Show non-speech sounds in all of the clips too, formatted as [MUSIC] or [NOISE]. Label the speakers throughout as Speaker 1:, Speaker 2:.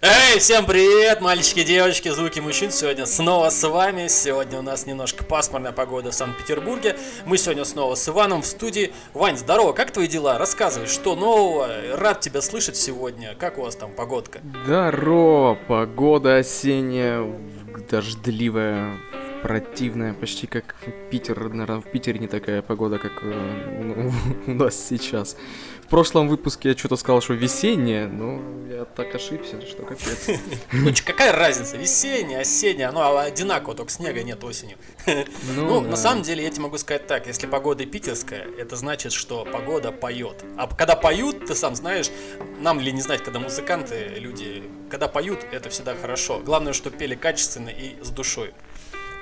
Speaker 1: Эй, всем привет, мальчики, девочки, звуки мужчин сегодня снова с вами. Сегодня у нас немножко пасмурная погода в Санкт-Петербурге. Мы сегодня снова с Иваном в студии. Вань, здорово, как твои дела? Рассказывай, что нового? Рад тебя слышать сегодня. Как у вас там погодка?
Speaker 2: Здорово, погода осенняя, дождливая, противная, почти как Питер. Наверное, в Питере не такая погода, как э, у нас сейчас. В прошлом выпуске я что-то сказал, что весенняя, но я так ошибся, что капец.
Speaker 1: Ну, какая разница? Весенняя, осенняя, оно одинаково, только снега нет осенью. [LAUGHS] Ну, на самом деле, я тебе могу сказать так, если погода питерская, это значит, что погода поет. А когда поют, ты сам знаешь, нам ли не знать, когда музыканты, люди, когда поют, это всегда хорошо. Главное, что пели качественно и с душой.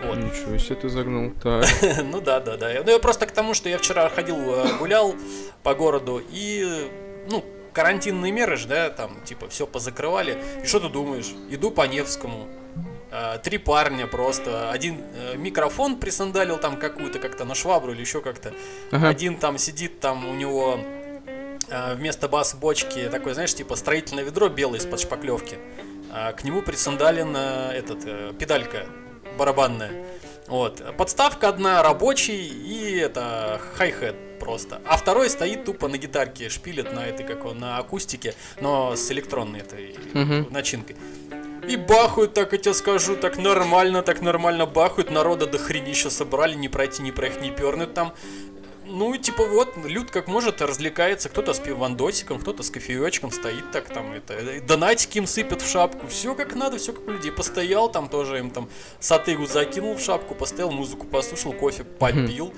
Speaker 2: Вот. Ничего себе ты загнул. [LAUGHS] Так.
Speaker 1: ну да, да, да. Ну я просто к тому, что я вчера ходил, э, гулял по городу и, ну, карантинные меры же, да, там, типа, все позакрывали. И что ты думаешь? Иду по Невскому, э, три парня просто. Один э, микрофон присандалил там какую-то как-то на швабру или еще как-то. Ага. Один там сидит, там у него вместо бас-бочки такой, знаешь, типа строительное ведро белое из-под шпаклевки. А к нему присандален этот, педалька барабанная. Вот. Подставка одна рабочий и это хай-хет просто. А второй стоит тупо на гитарке, шпилит на этой, как он, на акустике, но с электронной этой uh-huh. начинкой. И бахают, так я тебе скажу, так нормально, так нормально бахают, народа до хренища собрали, не пройти, не проехать, не пернуть там. Ну, типа вот, люд как может развлекается, кто-то с пивандосиком, кто-то с кофеечком стоит так там, это, э, донатики им сыпят в шапку, все как надо, все как у людей. Постоял там тоже им там сатыгу закинул в шапку, постоял, музыку послушал, кофе попил.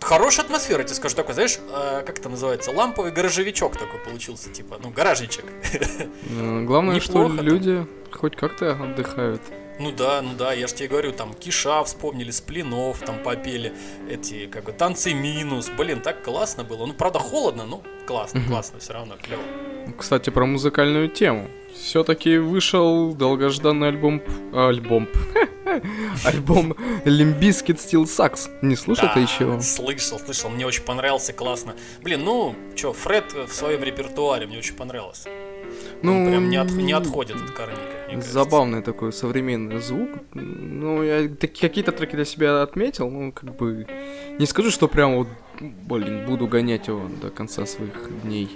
Speaker 1: Хорошая атмосфера, тебе скажу, такой, знаешь, э, как это называется, ламповый гаражевичок такой получился, типа, ну, гаражничек.
Speaker 2: Главное, [LAUGHS] что люди хоть как-то отдыхают.
Speaker 1: Ну да, ну да, я же тебе говорю, там Киша вспомнили, Сплинов там попели, эти, как бы, танцы минус. Блин, так классно было. Ну, правда, холодно, но классно, классно, все равно клево.
Speaker 2: Кстати, про музыкальную тему. Все-таки вышел долгожданный альбом... Альбом. [LAUGHS] Альбом Limbiskit Steel Sax. Не слышал ты еще?
Speaker 1: Слышал, слышал. Мне очень понравился, классно. Блин, ну, что, Фред в своем репертуаре мне очень понравился. Ну, Он прям не, от, не отходит от корника.
Speaker 2: Забавный такой современный звук. Ну, я какие-то треки для себя отметил, ну, как бы... Не скажу, что прям вот, блин, буду гонять его до конца своих дней.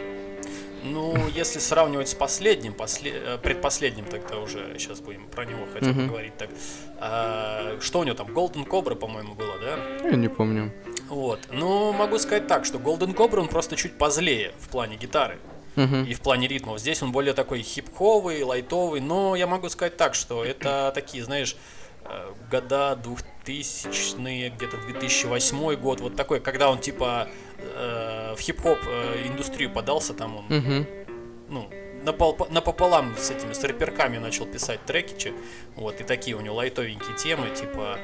Speaker 1: Ну, если сравнивать с последним, после, э, предпоследним, тогда уже сейчас будем про него хотя бы uh-huh. говорить так. А, что у него там? Golden Cobra, по-моему, было, да?
Speaker 2: Я не помню.
Speaker 1: Вот. Ну, могу сказать так, что Golden Cobra, он просто чуть позлее в плане гитары uh-huh. и в плане ритмов. Здесь он более такой хип-ховый, лайтовый, но я могу сказать так, что это такие, знаешь, э, года 2000-е, где-то 2008 год, вот такой, когда он типа э, в хип-хоп э, индустрию подался, там он, uh-huh. ну, напол, напополам с этими с рэперками начал писать треки, вот, и такие у него лайтовенькие темы, типа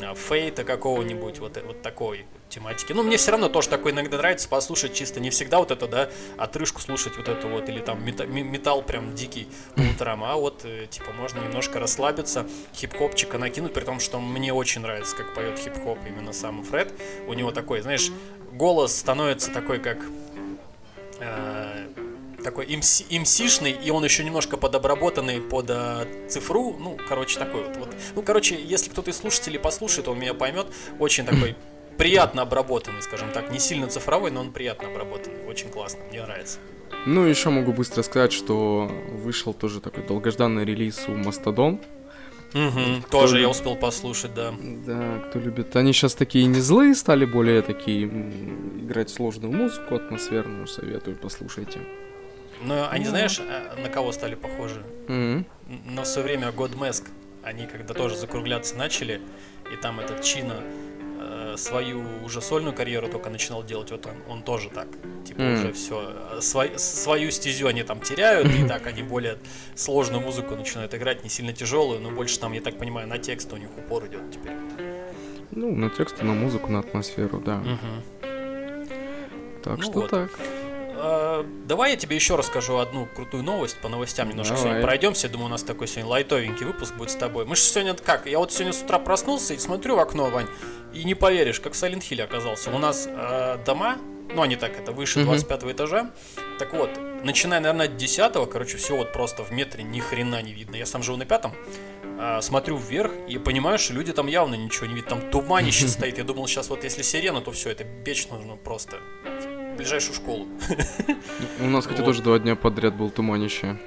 Speaker 1: э, фейта какого-нибудь, вот, вот такой тематики. Ну, мне все равно тоже такое иногда нравится послушать чисто, не всегда вот это, да, отрыжку слушать вот это вот, или там металл, металл прям дикий по утрам, а вот, э, типа, можно немножко расслабиться, хип-хопчика накинуть, при том, что мне очень нравится, как поет хип-хоп именно сам Фред. У него такой, знаешь, голос становится такой, как... Э, такой МС, МСишный, и он еще немножко подобработанный под э, цифру, ну, короче, такой вот, вот. Ну, короче, если кто-то из слушателей послушает, он меня поймет, очень такой приятно обработанный, скажем так. Не сильно цифровой, но он приятно обработанный. Очень классно, мне нравится.
Speaker 2: Ну, еще могу быстро сказать, что вышел тоже такой долгожданный релиз у Мастодон.
Speaker 1: Угу, кто тоже любит... я успел послушать, да.
Speaker 2: Да, кто любит. Они сейчас такие не злые стали, более такие играть сложную музыку, атмосферную, советую, послушайте.
Speaker 1: Ну, они, да. знаешь, а, на кого стали похожи? Mm-hmm. Но все время Godmask, они когда тоже закругляться начали, и там этот Чина свою уже сольную карьеру только начинал делать, вот он, он тоже так. Типа mm. уже все, свой, свою стезю они там теряют, и так они более сложную музыку начинают играть, не сильно тяжелую, но больше там, я так понимаю, на текст у них упор идет теперь.
Speaker 2: Ну, на текст, на музыку, на атмосферу, да. Угу. Так ну что вот. так.
Speaker 1: А, давай я тебе еще расскажу одну крутую новость. По новостям немножко Давай. сегодня пройдемся. Думаю, у нас такой сегодня лайтовенький выпуск будет с тобой. Мы же сегодня как? Я вот сегодня с утра проснулся и смотрю в окно, Вань, и не поверишь, как в Silent Hill оказался. У нас э, дома, ну они так, это выше 25 этажа. Так вот, начиная, наверное, от десятого, короче, все вот просто в метре ни хрена не видно. Я сам живу на пятом, а, смотрю вверх и понимаю, что люди там явно ничего не видят. Там туманище [LAUGHS] стоит. Я думал, сейчас вот если сирена, то все, это печь нужно просто ближайшую школу.
Speaker 2: У нас, кстати,
Speaker 1: Вот.
Speaker 2: тоже два дня подряд был туманище.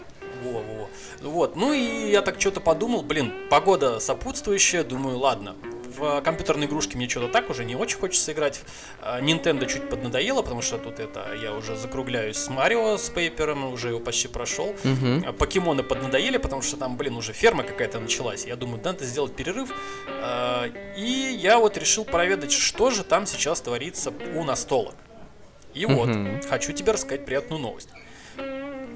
Speaker 1: Во, во. Вот, ну и я так что-то подумал, блин, погода сопутствующая, думаю, ладно. В компьютерные игрушки мне что-то так уже не очень хочется играть. А, Nintendo чуть поднадоело, потому что тут это я уже закругляюсь с Марио, с Пейпером, уже его почти прошел.
Speaker 2: Мгм.
Speaker 1: А Покемоны поднадоели, потому что там, блин, уже ферма какая-то началась. Я думаю, надо сделать перерыв. А, И я вот решил проведать, что же там сейчас творится у настолок. И вот, хочу тебе рассказать приятную новость.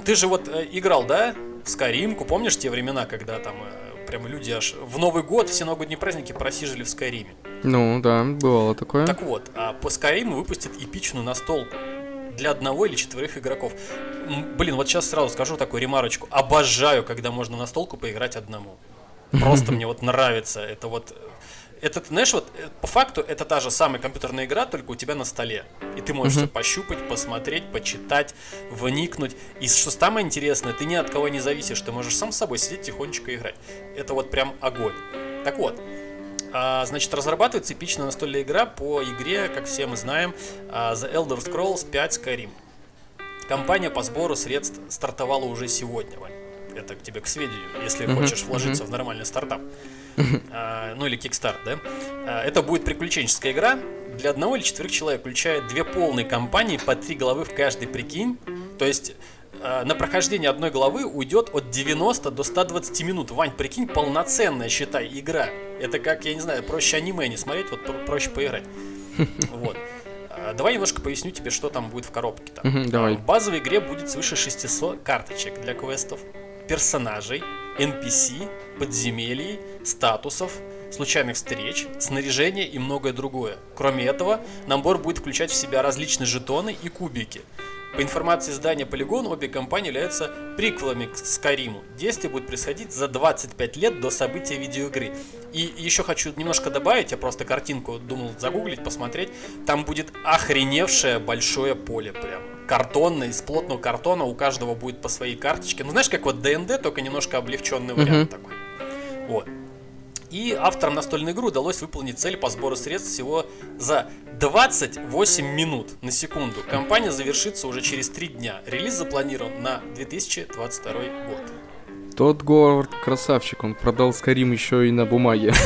Speaker 1: Ты же вот э, играл, да, в Скайримку, помнишь те времена, когда там э, прям люди аж в Новый год, все новогодние праздники просиживали в Скайриме.
Speaker 2: Ну, да, бывало такое.
Speaker 1: Так вот, а по Скайриму выпустят эпичную настолку для одного или четверых игроков. Блин, вот сейчас сразу скажу такую ремарочку. Обожаю, когда можно настолку поиграть одному. Просто [LAUGHS] мне вот нравится. Это вот... э, Это, ты знаешь, вот э, по факту это та же самая компьютерная игра, только у тебя на столе. И ты можешь
Speaker 2: Мгм.
Speaker 1: всё пощупать, посмотреть, почитать, вникнуть. И что самое интересное, ты ни от кого не зависишь, ты можешь сам с собой сидеть тихонечко играть. Это вот прям огонь. Так вот, а, значит, разрабатывается эпичная настольная игра по игре, как все мы знаем, а, The Elder Scrolls 5 Skyrim. Компания по сбору средств стартовала уже сегодня, Вань. Это к тебе к сведению, если
Speaker 2: Мгм,
Speaker 1: хочешь вложиться в нормальный стартап. А, ну или кикстарт, да? А, это будет приключенческая игра для одного или четверых человек, включая две полные кампании по три головы в каждой, прикинь. То есть а, на прохождение одной главы уйдет от 90 до 120 минут. Вань, прикинь, полноценная, считай, игра. Это как, я не знаю, проще аниме не смотреть, вот про- проще поиграть. [LAUGHS] Вот. Давай немножко поясню тебе, что там будет в коробке. Там.
Speaker 2: Давай.
Speaker 1: В базовой игре будет свыше 600 карточек для квестов, персонажей, NPC, подземелий, статусов, случайных встреч, снаряжения и многое другое. Кроме этого, набор будет включать в себя различные жетоны и кубики. По информации издания Polygon, обе компании являются приквелами к Скайриму. Действие будет происходить за 25 лет до события видеоигры. И еще хочу немножко добавить, я просто картинку думал загуглить, посмотреть. Там будет охреневшее большое поле прям. Картонное, из плотного картона, у каждого будет по своей карточке. Ну знаешь, как вот ДНД, только немножко облегченный вариант такой. Вот. И авторам настольной игры удалось выполнить цель по сбору средств всего за 28 минут на секунду. Компания завершится уже через 3 дня. Релиз запланирован на 2022 год.
Speaker 2: Тот Говард красавчик, он продал Скарим еще и на бумаге. [LAUGHS]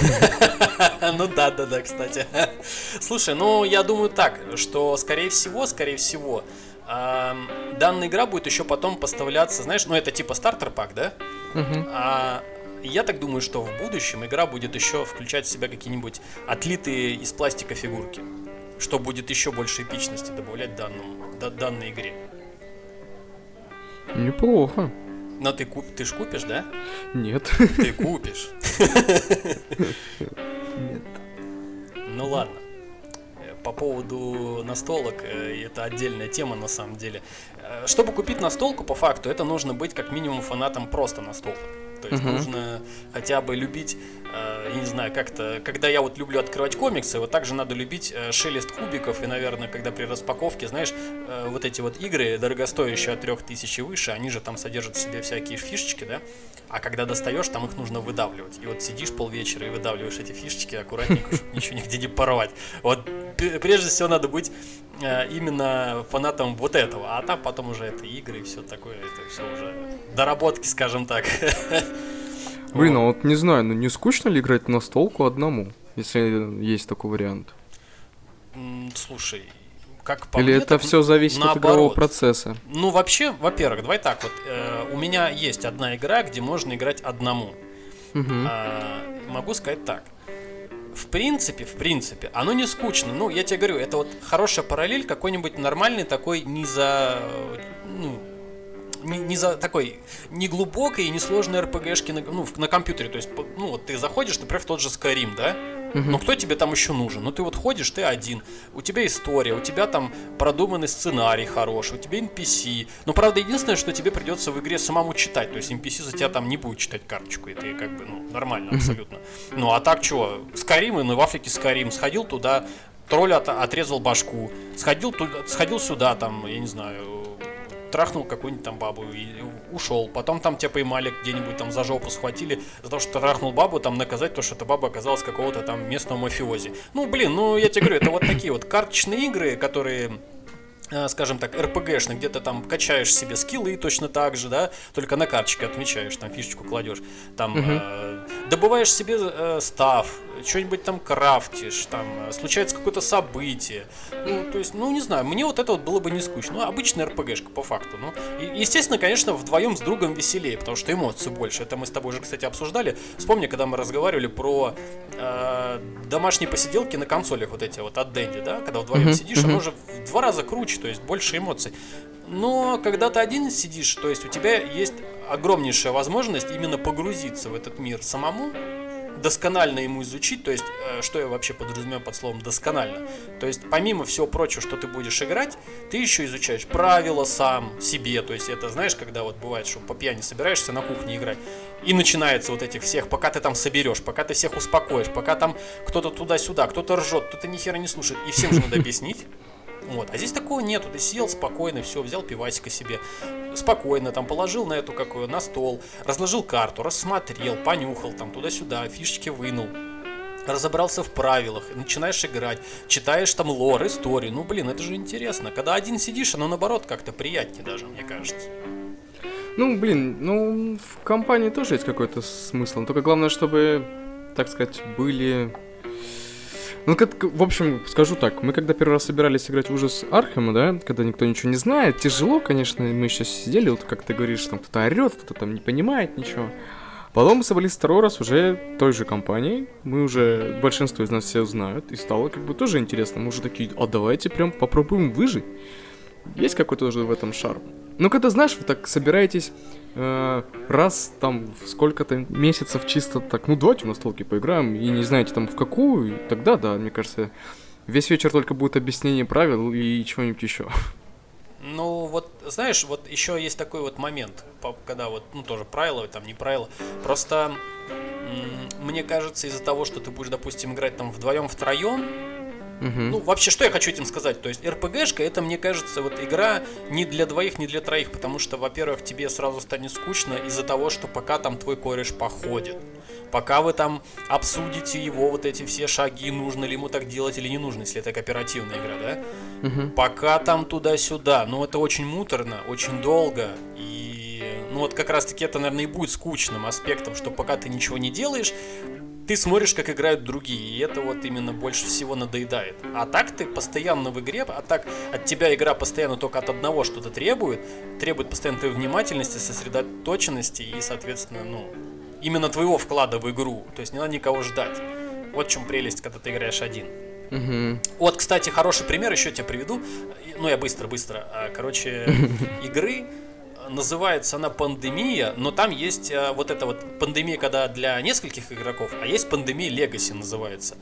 Speaker 1: Ну да, да, да, кстати. [LAUGHS] Слушай, ну я думаю так, что скорее всего, скорее всего, ам, данная игра будет еще потом поставляться, знаешь, ну это типа стартер пак, да?
Speaker 2: Мгм.
Speaker 1: А я так думаю, что в будущем игра будет еще включать в себя какие-нибудь отлитые из пластика фигурки, что будет еще больше эпичности добавлять данному, да- данной игре.
Speaker 2: Неплохо.
Speaker 1: Но ты, куп, ты ж купишь, да?
Speaker 2: Нет.
Speaker 1: Ты купишь. [LAUGHS]
Speaker 2: Нет.
Speaker 1: Ну ладно. По поводу настолок, э, это отдельная тема на самом деле. Э, Чтобы купить настолку, по факту, это нужно быть как минимум фанатом просто настолок. То есть
Speaker 2: Мгм.
Speaker 1: нужно хотя бы любить, э, я не знаю, как-то, когда я вот люблю открывать комиксы, вот также надо любить э, шелест кубиков, и, наверное, когда при распаковке, знаешь, э, вот эти вот игры, дорогостоящие от 3000 и выше, они же там содержат в себе всякие фишечки, да, а когда достаешь, там их нужно выдавливать. И вот сидишь полвечера и выдавливаешь эти фишечки аккуратненько, чтобы ничего нигде не порвать. Вот прежде всего надо быть именно фанатом вот этого, а там потом уже это игры и все такое, это все уже доработки, скажем так. [LAUGHS]
Speaker 2: Блин, а
Speaker 1: Вот.
Speaker 2: не знаю, ну не скучно ли играть на столку одному, если есть такой вариант?
Speaker 1: Слушай, как по
Speaker 2: Или
Speaker 1: мне,
Speaker 2: это все зависит от игрового
Speaker 1: наоборот.
Speaker 2: процесса?
Speaker 1: Ну, вообще, во-первых, давай так вот. э, у меня есть одна игра, где можно играть одному. А, могу сказать так. В принципе, в принципе, оно не скучно. Ну, я тебе говорю, это вот хорошая параллель какой-нибудь нормальный такой не за... Ну, не, не за такой не глубокой и не сложной РПГшки на, ну, на компьютере. То есть, ну, вот ты заходишь, например, в тот же Skyrim, да?
Speaker 2: Мгм.
Speaker 1: Ну, кто тебе там еще нужен? Ну, ты вот ходишь, ты один. У тебя история, у тебя там продуманный сценарий хороший, у тебя NPC. Но, правда, единственное, что тебе придется в игре самому читать. То есть NPC за тебя там не будет читать карточку. Это как бы, ну, нормально абсолютно. Ну, а так что? Скарим, ну, в Африке Скарим. Сходил туда, тролля от- отрезал башку. Сходил, туда, сходил сюда, там, я не знаю, трахнул какую-нибудь там бабу и ушел. Потом там тебя поймали где-нибудь там за жопу схватили за то, что трахнул бабу, там наказать то, что эта баба оказалась какого-то там местного мафиози. Ну, блин, ну я тебе говорю, это вот такие вот карточные игры, которые Э, скажем так, РПГшный, где то там качаешь себе скиллы точно так же, да, только на карточке отмечаешь, там фишечку кладешь, там угу. э, добываешь себе э, став, что-нибудь там крафтишь, там э, случается какое-то событие, ну, то есть, ну, не знаю, мне вот это вот было бы не скучно, ну, обычная РПГшка по факту, ну, и, естественно, конечно, вдвоем с другом веселее, потому что эмоций больше, это мы с тобой уже, кстати, обсуждали, вспомни, когда мы разговаривали про э, домашние посиделки на консолях вот эти вот от Дэнди, да, когда вдвоем угу. сидишь, оно уже в два раза круче, то есть больше эмоций. Но когда ты один сидишь, то есть у тебя есть огромнейшая возможность именно погрузиться в этот мир самому, досконально ему изучить, то есть, э, что я вообще подразумеваю под словом досконально. То есть, помимо всего прочего, что ты будешь играть, ты еще изучаешь правила сам себе. То есть, это знаешь, когда вот бывает, что по пьяни собираешься на кухне играть, и начинается вот этих всех, пока ты там соберешь, пока ты всех успокоишь, пока там кто-то туда-сюда, кто-то ржет, кто-то ни хера не слушает, и всем же надо объяснить. Вот. А здесь такого нету. Ты сел спокойно, все, взял пивасика себе, спокойно там положил на эту какую на стол, разложил карту, рассмотрел, понюхал там туда-сюда, фишечки вынул разобрался в правилах, начинаешь играть, читаешь там лор, историю. Ну, блин, это же интересно. Когда один сидишь, оно наоборот как-то приятнее даже, мне кажется.
Speaker 2: Ну, блин, ну, в компании тоже есть какой-то смысл. Только главное, чтобы, так сказать, были ну, как, в общем, скажу так, мы когда первый раз собирались играть ужас Архема, да, когда никто ничего не знает, тяжело, конечно, мы сейчас сидели, вот как ты говоришь, там кто-то орет, кто-то там не понимает ничего. Потом мы собрались второй раз уже той же компанией, мы уже, большинство из нас все знают, и стало как бы тоже интересно, мы уже такие, а давайте прям попробуем выжить. Есть какой-то уже в этом шарм. Ну, когда, знаешь, вы так собираетесь раз там сколько-то месяцев чисто так, ну, давайте на столке поиграем, и не знаете там в какую, тогда, да, мне кажется, весь вечер только будет объяснение правил и чего-нибудь еще.
Speaker 1: Ну, вот, знаешь, вот еще есть такой вот момент, когда вот, ну, тоже правила, там, не правила. Просто, мне кажется, из-за того, что ты будешь, допустим, играть там вдвоем-втроем, Угу. Ну, вообще, что я хочу этим сказать? То есть, РПГшка, это, мне кажется, вот игра не для двоих, не для троих, потому что, во-первых, тебе сразу станет скучно из-за того, что пока там твой кореш походит, пока вы там обсудите его вот эти все шаги, нужно ли ему так делать или не нужно, если это кооперативная игра, да? Угу. Пока там туда-сюда, ну, это очень муторно, очень долго, и ну вот как раз таки это, наверное, и будет скучным аспектом, что пока ты ничего не делаешь, ты смотришь, как играют другие, и это вот именно больше всего надоедает. А так ты постоянно в игре, а так от тебя игра постоянно только от одного что-то требует, требует постоянно твоей внимательности, сосредоточенности и, соответственно, ну, именно твоего вклада в игру. То есть не надо никого ждать. Вот в чем прелесть, когда ты играешь один. Угу. Вот, кстати, хороший пример еще тебе приведу. Ну, я быстро-быстро. А, короче, [LAUGHS] игры называется она пандемия, но там есть э, вот эта вот пандемия, когда для нескольких игроков, а есть пандемия Legacy называется.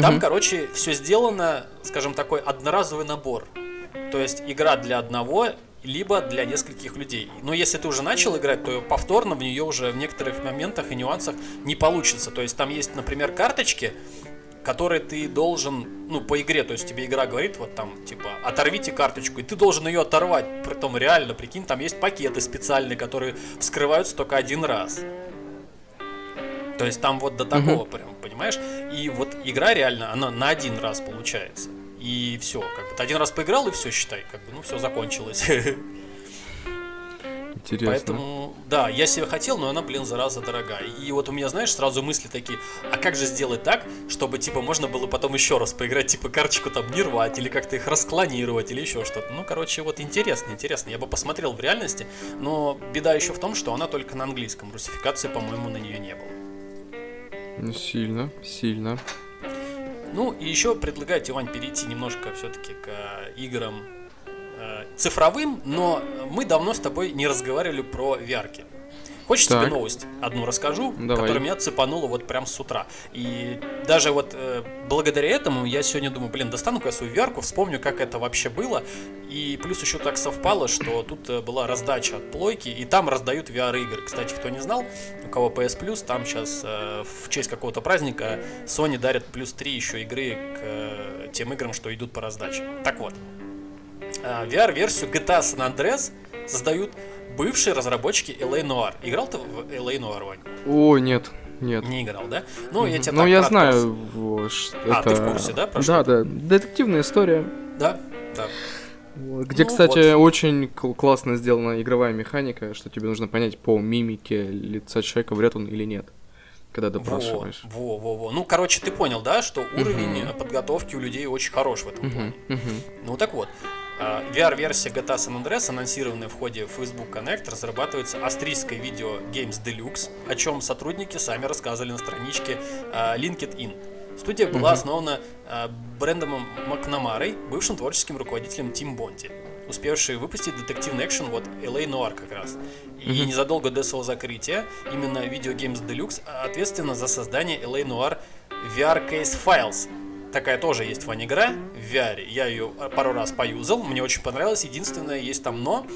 Speaker 1: Там, mm короче, все сделано, скажем, такой одноразовый набор. То есть игра для одного либо для нескольких людей. Но если ты уже начал играть, то повторно в нее уже в некоторых моментах и нюансах не получится. То есть там есть, например, карточки, который ты должен, ну, по игре, то есть тебе игра говорит, вот там, типа, оторвите карточку, и ты должен ее оторвать, при том реально, прикинь, там есть пакеты специальные, которые вскрываются только один раз. То есть там вот до такого прям, понимаешь? И вот игра реально, она на один раз получается. И все, как бы ты один раз поиграл, и все, считай, как бы, ну, все закончилось. [LAUGHS]
Speaker 2: Интересно.
Speaker 1: Поэтому, да, я себе хотел, но она, блин, зараза дорогая. И вот у меня, знаешь, сразу мысли такие, а как же сделать так, чтобы, типа, можно было потом еще раз поиграть, типа, карточку там не рвать, или как-то их расклонировать, или еще что-то. Ну, короче, вот интересно, интересно. Я бы посмотрел в реальности, но беда еще в том, что она только на английском. Русификации, по-моему, на нее не было.
Speaker 2: Ну, сильно, сильно.
Speaker 1: Ну, и еще предлагаю тебе, Вань, перейти немножко все-таки к играм Э, цифровым, но мы давно с тобой не разговаривали про VR. Хочешь так. тебе новость одну расскажу, Давай. которая меня цепанула вот прям с утра. И даже вот э, благодаря этому я сегодня думаю, блин, достану-ка я свою VR, вспомню, как это вообще было. И плюс еще так совпало, что тут э, была раздача от плойки, и там раздают VR-игры. Кстати, кто не знал, у кого PS Plus, там сейчас э, в честь какого-то праздника Sony дарят плюс 3 еще игры к э, тем играм, что идут по раздаче. Так вот, VR-версию GTA San Andreas создают бывшие разработчики LA Noir. Играл ты в LA Noir, Вань?
Speaker 2: О, нет, нет.
Speaker 1: Не играл, да? Ну, я тебя
Speaker 2: Ну, я знаю, вот, ш-
Speaker 1: А,
Speaker 2: это...
Speaker 1: ты в курсе, да, про
Speaker 2: Да,
Speaker 1: что?
Speaker 2: да, детективная история.
Speaker 1: Да, да.
Speaker 2: Вот, Где,
Speaker 1: Ну,
Speaker 2: кстати, очень кл- классно сделана игровая механика, что тебе нужно понять по мимике лица человека, врет он или нет, когда допрашиваешь.
Speaker 1: во, во, во. Ну, короче, ты понял, да, что уровень э, подготовки у людей очень хорош в этом плане.
Speaker 2: Мгм, мгм.
Speaker 1: Ну так вот, VR-версия GTA San Andreas, анонсированная в ходе Facebook Connect, разрабатывается австрийской видео Games Deluxe, о чем сотрудники сами рассказывали на страничке а, LinkedIn. Студия была основана а, Брэндомом Макнамарой, бывшим творческим руководителем Team Bondi, успевший выпустить детективный экшен вот LA Noir как раз. И
Speaker 2: Мгм.
Speaker 1: незадолго до своего закрытия именно Video Games Deluxe ответственна за создание LA Noir VR Case Files, Такая тоже есть фан-игра в VR. Я ее пару раз поюзал, мне очень понравилось. Единственное, есть там но,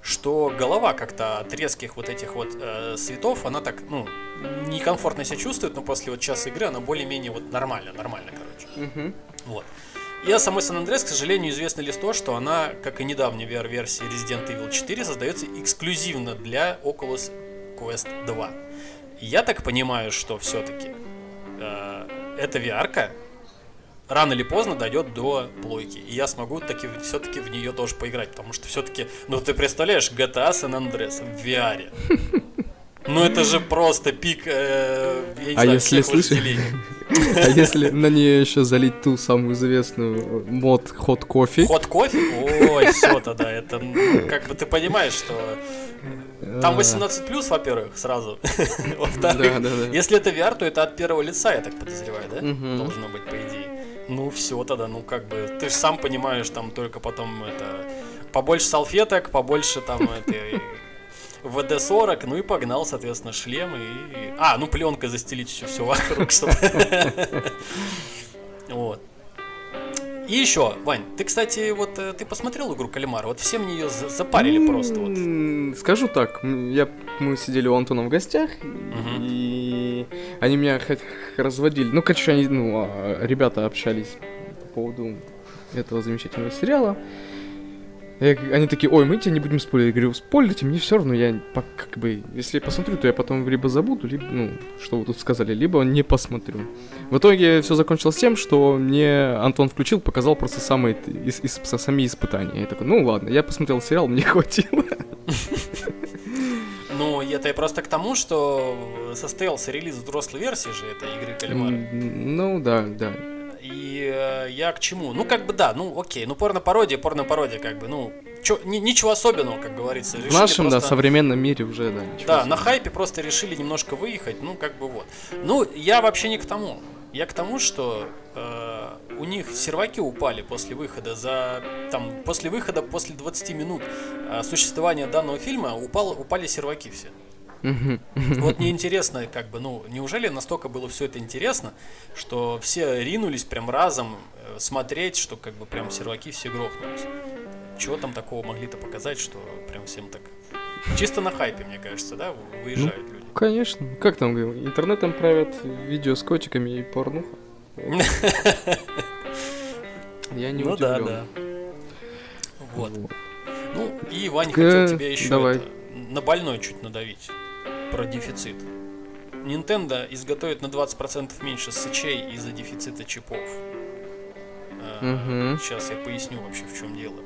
Speaker 1: что голова как-то от резких вот этих вот э, светов, она так, ну, некомфортно себя чувствует, но после вот часа игры она более-менее вот нормально, нормально, короче.
Speaker 2: Мгм.
Speaker 1: Вот. И о самой San Andreas, к сожалению, известно лишь то, что она, как и недавняя VR-версия Resident Evil 4, создается эксклюзивно для Oculus Quest 2. И я так понимаю, что все-таки эта VR-ка рано или поздно дойдет до плойки. И я смогу таки все-таки в нее тоже поиграть. Потому что все-таки, ну ты представляешь, GTA San Andreas в VR. Ну это же просто пик, э, я не
Speaker 2: А
Speaker 1: знаю,
Speaker 2: если слышишь-. [LAUGHS] А если на нее еще залить ту самую известную мод ход кофе?
Speaker 1: Ход кофе? Ой, все тогда, это, ну, как бы ты понимаешь, что там 18 плюс, во-первых, сразу. [LAUGHS] Во-вторых, если это VR, то это от первого лица, я так подозреваю, да? Должно быть, по идее. Ну, все тогда, ну, как бы, ты же сам понимаешь, там только потом это, побольше салфеток, побольше там этой ВД-40, ну и погнал, соответственно, шлем и... А, ну пленкой застелить все, все вокруг, чтобы... [LAUGHS] Вот. И еще, Вань, ты, кстати, вот э, ты посмотрел игру Калимар? Вот все мне ее за- запарили просто вот.
Speaker 2: Скажу так, я, мы сидели у Антона в гостях, и они меня хоть разводили. Ну, короче, они, ну, а, ребята общались по поводу этого замечательного сериала. Я- они такие, ой, мы тебя не будем спойлерить. Я говорю, спойлерите, мне все равно, я как бы, если я посмотрю, то я потом либо забуду, либо, ну, что вы тут сказали, либо не посмотрю. В итоге все закончилось тем, что мне Антон включил, показал просто самые ис- со- сами испытания. Я такой, ну ладно, я посмотрел сериал, мне [LAUGHS] хватило. [LAUGHS]
Speaker 1: Это я просто к тому, что состоялся релиз взрослой версии же этой игры Калимара.
Speaker 2: М, Ну да, да.
Speaker 1: И э, я к чему? Ну, как бы да, ну окей, ну порно-пародия, порно-пародия, как бы, ну, чё- ни- ничего особенного, как говорится.
Speaker 2: В нашем, да,
Speaker 1: просто-
Speaker 2: современном мире уже, да. ничего
Speaker 1: Да,
Speaker 2: особенного.
Speaker 1: на хайпе просто решили немножко выехать, ну как бы вот. Ну, я вообще не к тому. Я к тому, что э, у них серваки упали после выхода за там после выхода после 20 минут э, существования данного фильма упало, упали серваки все. Вот мне интересно, как бы, ну, неужели настолько было все это интересно, что все ринулись прям разом э, смотреть, что как бы прям серваки все грохнулись. Чего там такого могли-то показать, что прям всем так... Чисто на хайпе, мне кажется, да, выезжают люди.
Speaker 2: Конечно. Как там? Интернетом правят видео с котиками и порнуха. Я не
Speaker 1: ну да, да. Вот. Ну, и Ваня хотел тебе еще на больной чуть надавить. Про дефицит. Nintendo изготовит на 20% меньше сычей из-за дефицита чипов.
Speaker 2: Мгм.
Speaker 1: Сейчас я поясню вообще в чем дело.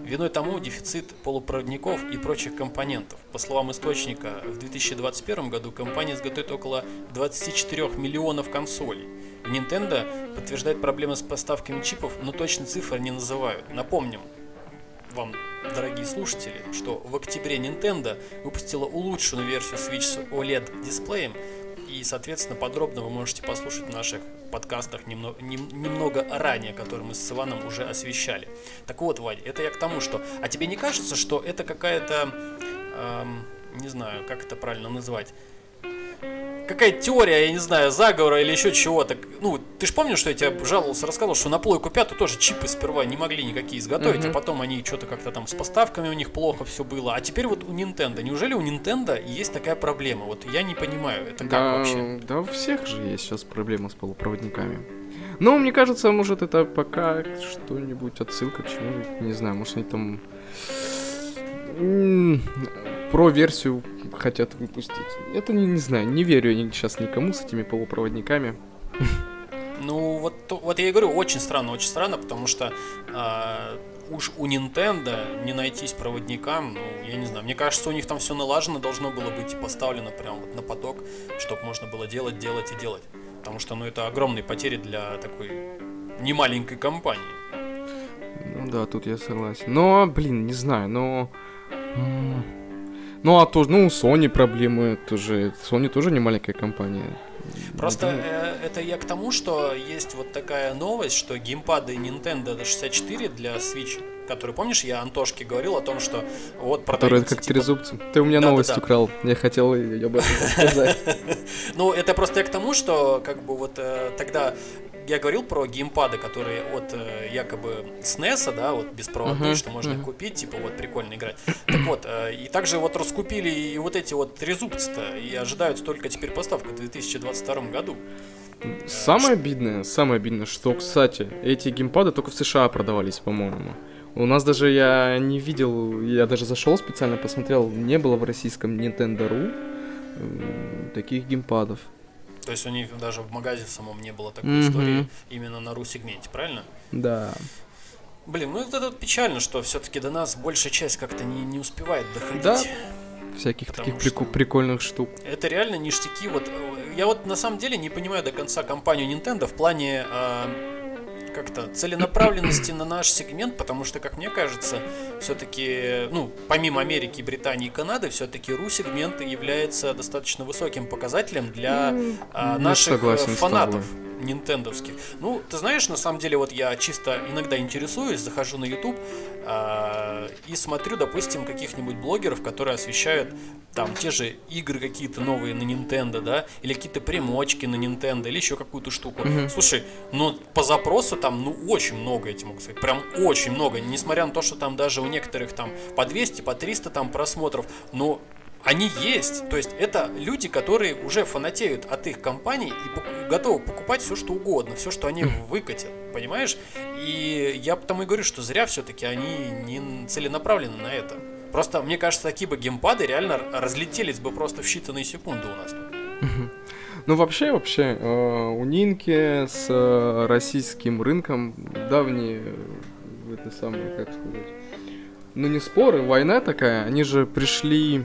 Speaker 1: Виной тому дефицит полупроводников и прочих компонентов. По словам источника, в 2021 году компания изготовит около 24 миллионов консолей. Nintendo подтверждает проблемы с поставками чипов, но точные цифры не называют. Напомним вам, дорогие слушатели, что в октябре Nintendo выпустила улучшенную версию Switch с OLED-дисплеем, и, соответственно, подробно вы можете послушать в наших подкастах немного, нем- немного ранее, которые мы с Иваном уже освещали. Так вот, Вадь, это я к тому, что... А тебе не кажется, что это какая-то... эм, не знаю, как это правильно назвать какая теория, я не знаю, заговора или еще чего-то. Ну, ты же помнишь, что я тебе жаловался, рассказывал, что на плойку пятую тоже чипы сперва не могли никакие изготовить,
Speaker 2: Мгм.
Speaker 1: а потом они что-то как-то там с поставками у них плохо все было. А теперь вот у Nintendo. Неужели у Nintendo есть такая проблема? Вот я не понимаю, это как
Speaker 2: Да,
Speaker 1: вообще?
Speaker 2: да, у всех же есть сейчас проблемы с полупроводниками. Но мне кажется, может это пока что-нибудь отсылка к чему-нибудь, не знаю, может они там Про версию хотят выпустить. Это не, не знаю, не верю я сейчас никому с этими полупроводниками.
Speaker 1: Ну, вот, вот я и говорю, очень странно, очень странно, потому что э, уж у Nintendo не найтись проводникам, ну, я не знаю, мне кажется, у них там все налажено должно было быть и поставлено прямо вот на поток, чтобы можно было делать, делать и делать. Потому что, ну, это огромные потери для такой немаленькой компании.
Speaker 2: Ну да, тут я согласен. Но, блин, не знаю, но... Ну, а то, ну, Sony проблемы тоже. Sony тоже не маленькая компания.
Speaker 1: Просто э, это я к тому, что есть вот такая новость, что геймпады Nintendo 64 для Switch который, помнишь, я Антошке говорил о том, что вот.
Speaker 2: Который как типа... трезубцы. Ты у меня да, новость да, да. украл, я хотел об этом рассказать.
Speaker 1: Ну, это просто я к тому, что как бы вот э, тогда я говорил про геймпады, которые от э, якобы SNES, да, вот беспроводные, uh-huh, что можно uh-huh. купить, типа вот прикольно играть. Так вот, э, и также вот раскупили и вот эти вот трезубцы-то, и ожидают только теперь поставка в 2022 году.
Speaker 2: Самое обидное, самое обидное, что, кстати, эти геймпады только в США продавались, по-моему. У нас даже я не видел, я даже зашел специально, посмотрел, не было в российском Nintendo.ru таких геймпадов.
Speaker 1: То есть у них даже в магазине самом не было такой mm-hmm. истории именно на ру-сегменте, правильно?
Speaker 2: Да.
Speaker 1: Блин, ну это печально, что все-таки до нас большая часть как-то не, не успевает доходить.
Speaker 2: Да, всяких таких прику- прикольных штук.
Speaker 1: Это реально ништяки. Вот э, я вот на самом деле не понимаю до конца компанию Nintendo в плане э, как-то целенаправленности на наш сегмент, потому что, как мне кажется, все-таки, ну, помимо Америки, Британии и Канады, все-таки ру-сегмент является достаточно высоким показателем для а, наших э, фанатов нинтендовских. Ну, ты знаешь, на самом деле, вот я чисто иногда интересуюсь, захожу на YouTube э, и смотрю, допустим, каких-нибудь блогеров, которые освещают там те же игры какие-то новые на Nintendo, да, или какие-то примочки на Nintendo, или еще какую-то штуку. Mm-hmm. Слушай, ну по запросу там, ну очень много этим могу сказать, прям очень много, несмотря на то, что там даже у некоторых там по 200, по 300 там просмотров, но они есть. То есть это люди, которые уже фанатеют от их компаний и готовы покупать все, что угодно, все, что они выкатят. Понимаешь? И я потому и говорю, что зря все-таки они не целенаправлены на это. Просто, мне кажется, такие бы геймпады реально разлетелись бы просто в считанные секунды у нас тут.
Speaker 2: Ну, вообще, вообще, э, у Нинки с э, российским рынком давние, э, это самое, как сказать, ну не споры, война такая, они же пришли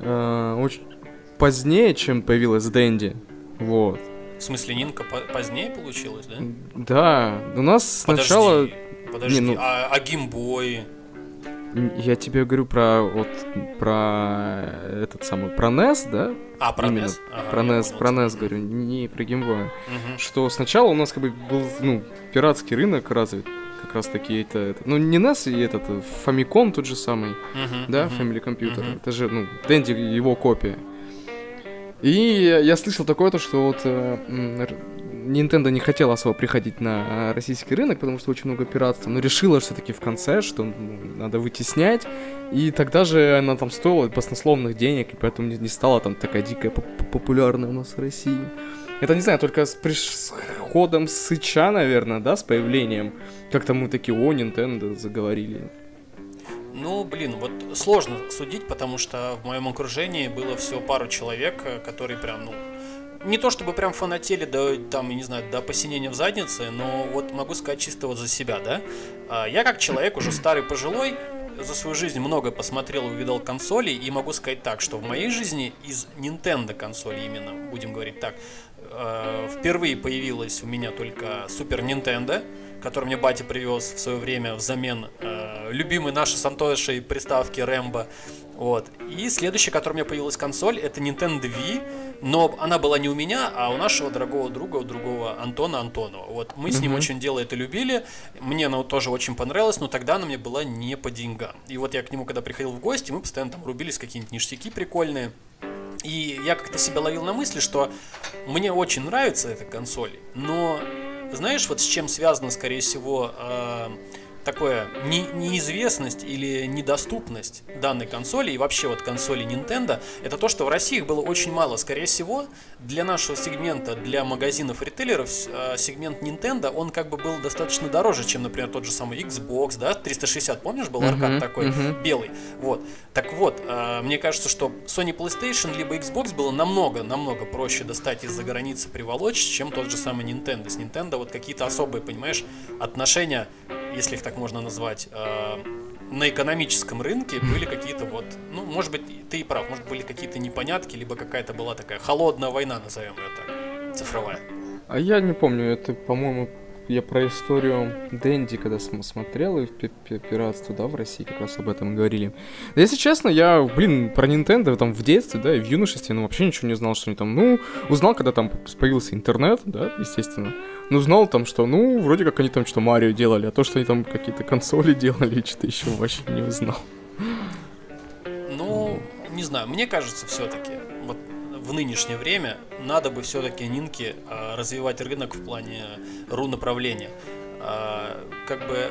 Speaker 2: очень позднее, чем появилась Дэнди, вот.
Speaker 1: В смысле, Нинка позднее получилась, да?
Speaker 2: Да, у нас сначала...
Speaker 1: Подожди, подожди, не, ну... а, а геймбой?
Speaker 2: Я тебе говорю про вот про этот самый про NES, да?
Speaker 1: А, про Именно. NES?
Speaker 2: Ага, про NES, понял, про NES говорю, не про Boy. Угу. Что сначала у нас как бы был, ну, пиратский рынок развит, как раз таки это, это ну не NES и этот Famicom тот же самый, uh-huh, да, uh-huh, Family Computer, uh-huh. это же, ну, Дэнди его копия. И я слышал такое то, что вот э, Nintendo не хотела особо приходить на российский рынок, потому что очень много пиратства, но решила все-таки в конце, что ну, надо вытеснять. И тогда же она там стоила баснословных денег, и поэтому не, не стала там такая дикая популярная у нас в России. Это, не знаю, только с приходом Сыча, наверное, да, с появлением, как-то мы такие, о, Nintendo заговорили.
Speaker 1: Ну, блин, вот сложно судить, потому что в моем окружении было всего пару человек, э, которые прям, ну, не то чтобы прям фанатели до, там, не знаю, до посинения в заднице, но вот могу сказать чисто вот за себя, да. А, я как человек уже старый, пожилой, за свою жизнь много посмотрел и увидел консолей, и могу сказать так, что в моей жизни из Nintendo консоли именно, будем говорить так, э, впервые появилась у меня только Super Nintendo, который мне батя привез в свое время взамен э, любимой нашей с Антошей приставки Рэмбо. Вот. И следующая, которая у меня появилась консоль, это Nintendo Wii, но она была не у меня, а у нашего дорогого друга, у другого Антона Антонова. Вот мы с ним mm-hmm. очень дело это любили, мне она тоже очень понравилась, но тогда она мне была не по деньгам. И вот я к нему, когда приходил в гости, мы постоянно там рубились какие-нибудь ништяки прикольные. И я как-то себя ловил на мысли, что мне очень нравится эта консоль, но знаешь, вот с чем связано, скорее всего, э, такое не, неизвестность или недоступность данной консоли и вообще вот консоли Nintendo, это то, что в России их было очень мало. Скорее всего, для нашего сегмента, для магазинов ритейлеров, э, сегмент Nintendo, он как бы был достаточно дороже, чем, например, тот же самый Xbox, да, 360, помнишь, был аркад uh-huh, такой uh-huh. белый. Вот. Так вот, э, мне кажется, что Sony PlayStation либо Xbox было намного, намного проще достать из-за границы приволочь, чем тот же самый Nintendo. С Nintendo вот какие-то особые, понимаешь, отношения если их так можно назвать, э, на экономическом рынке были какие-то вот, ну, может быть, ты и прав, может, были какие-то непонятки, либо какая-то была такая холодная война, назовем ее так, цифровая.
Speaker 2: А я не помню, это, по-моему, я про историю Дэнди, когда смотрел, и пиратство, да, в России как раз об этом говорили. Да, если честно, я, блин, про Nintendo там в детстве, да, и в юношестве, ну, вообще ничего не знал, что они там, ну, узнал, когда там появился интернет, да, естественно. Ну, знал там, что, ну, вроде как они там что Марио делали, а то, что они там какие-то консоли [LAUGHS] делали, что-то еще вообще не узнал.
Speaker 1: Ну, не знаю, мне кажется, все-таки, в нынешнее время надо бы все-таки Нинки а, развивать рынок в плане ру направления. А, как бы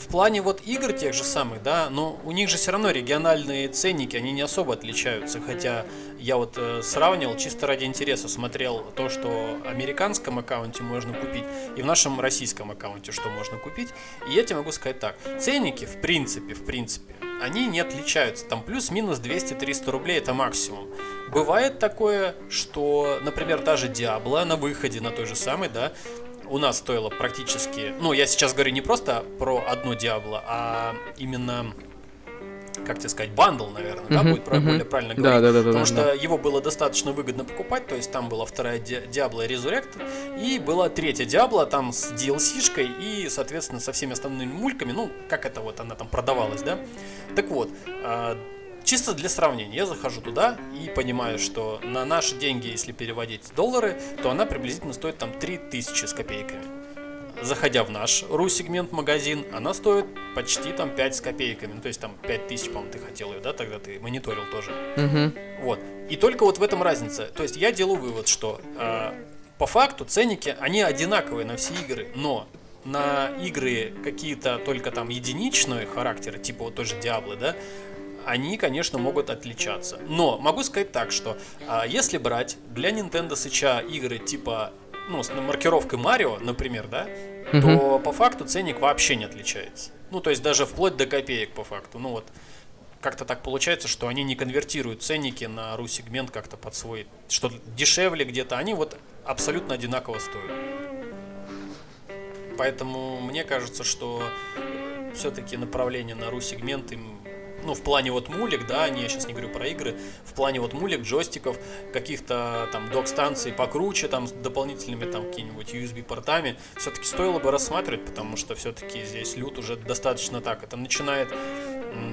Speaker 1: в плане вот игр тех же самых, да, но у них же все равно региональные ценники, они не особо отличаются, хотя я вот э, сравнивал чисто ради интереса, смотрел то, что в американском аккаунте можно купить и в нашем российском аккаунте что можно купить, и я тебе могу сказать так, ценники в принципе, в принципе, они не отличаются, там плюс-минус 200-300 рублей это максимум. Бывает такое, что, например, даже Диабло на выходе на той же самой, да, у нас стоило практически, ну, я сейчас говорю не просто про одно Диабло, а именно как тебе сказать, бандл, наверное, uh-huh, да, будет uh-huh. более правильно говорить. Да, да, да, потому да, что да. его было достаточно выгодно покупать, то есть там была вторая Diablo Resurrect, и была третья Diablo там с DLC-шкой и, соответственно, со всеми остальными мульками, ну, как это вот она там продавалась, да. Так вот, а, Чисто для сравнения, я захожу туда и понимаю, что на наши деньги, если переводить доллары, то она приблизительно стоит там 3000 с копейками. Заходя в наш ру-сегмент магазин, она стоит почти там 5 с копейками. Ну, то есть там 5000, по-моему, ты хотел ее, да, тогда ты мониторил тоже. Угу. Вот. И только вот в этом разница. То есть я делаю вывод, что э, по факту ценники, они одинаковые на все игры, но на игры какие-то только там единичные характеры, типа вот тоже Диаблы, да, они, конечно, могут отличаться. Но могу сказать так, что а, если брать для Nintendo Switch игры типа ну, с маркировкой Марио, например, да, угу. то по факту ценник вообще не отличается. Ну, то есть даже вплоть до копеек по факту. Ну вот, как-то так получается, что они не конвертируют ценники на ру-сегмент как-то под свой, что дешевле где-то, они вот абсолютно одинаково стоят. Поэтому мне кажется, что все-таки направление на ру-сегмент им ну, в плане вот мулик, да, не, я сейчас не говорю про игры, в плане вот мулик, джойстиков, каких-то там док-станций покруче, там, с дополнительными там какими-нибудь USB-портами, все-таки стоило бы рассматривать, потому что все-таки здесь лют уже достаточно так, это начинает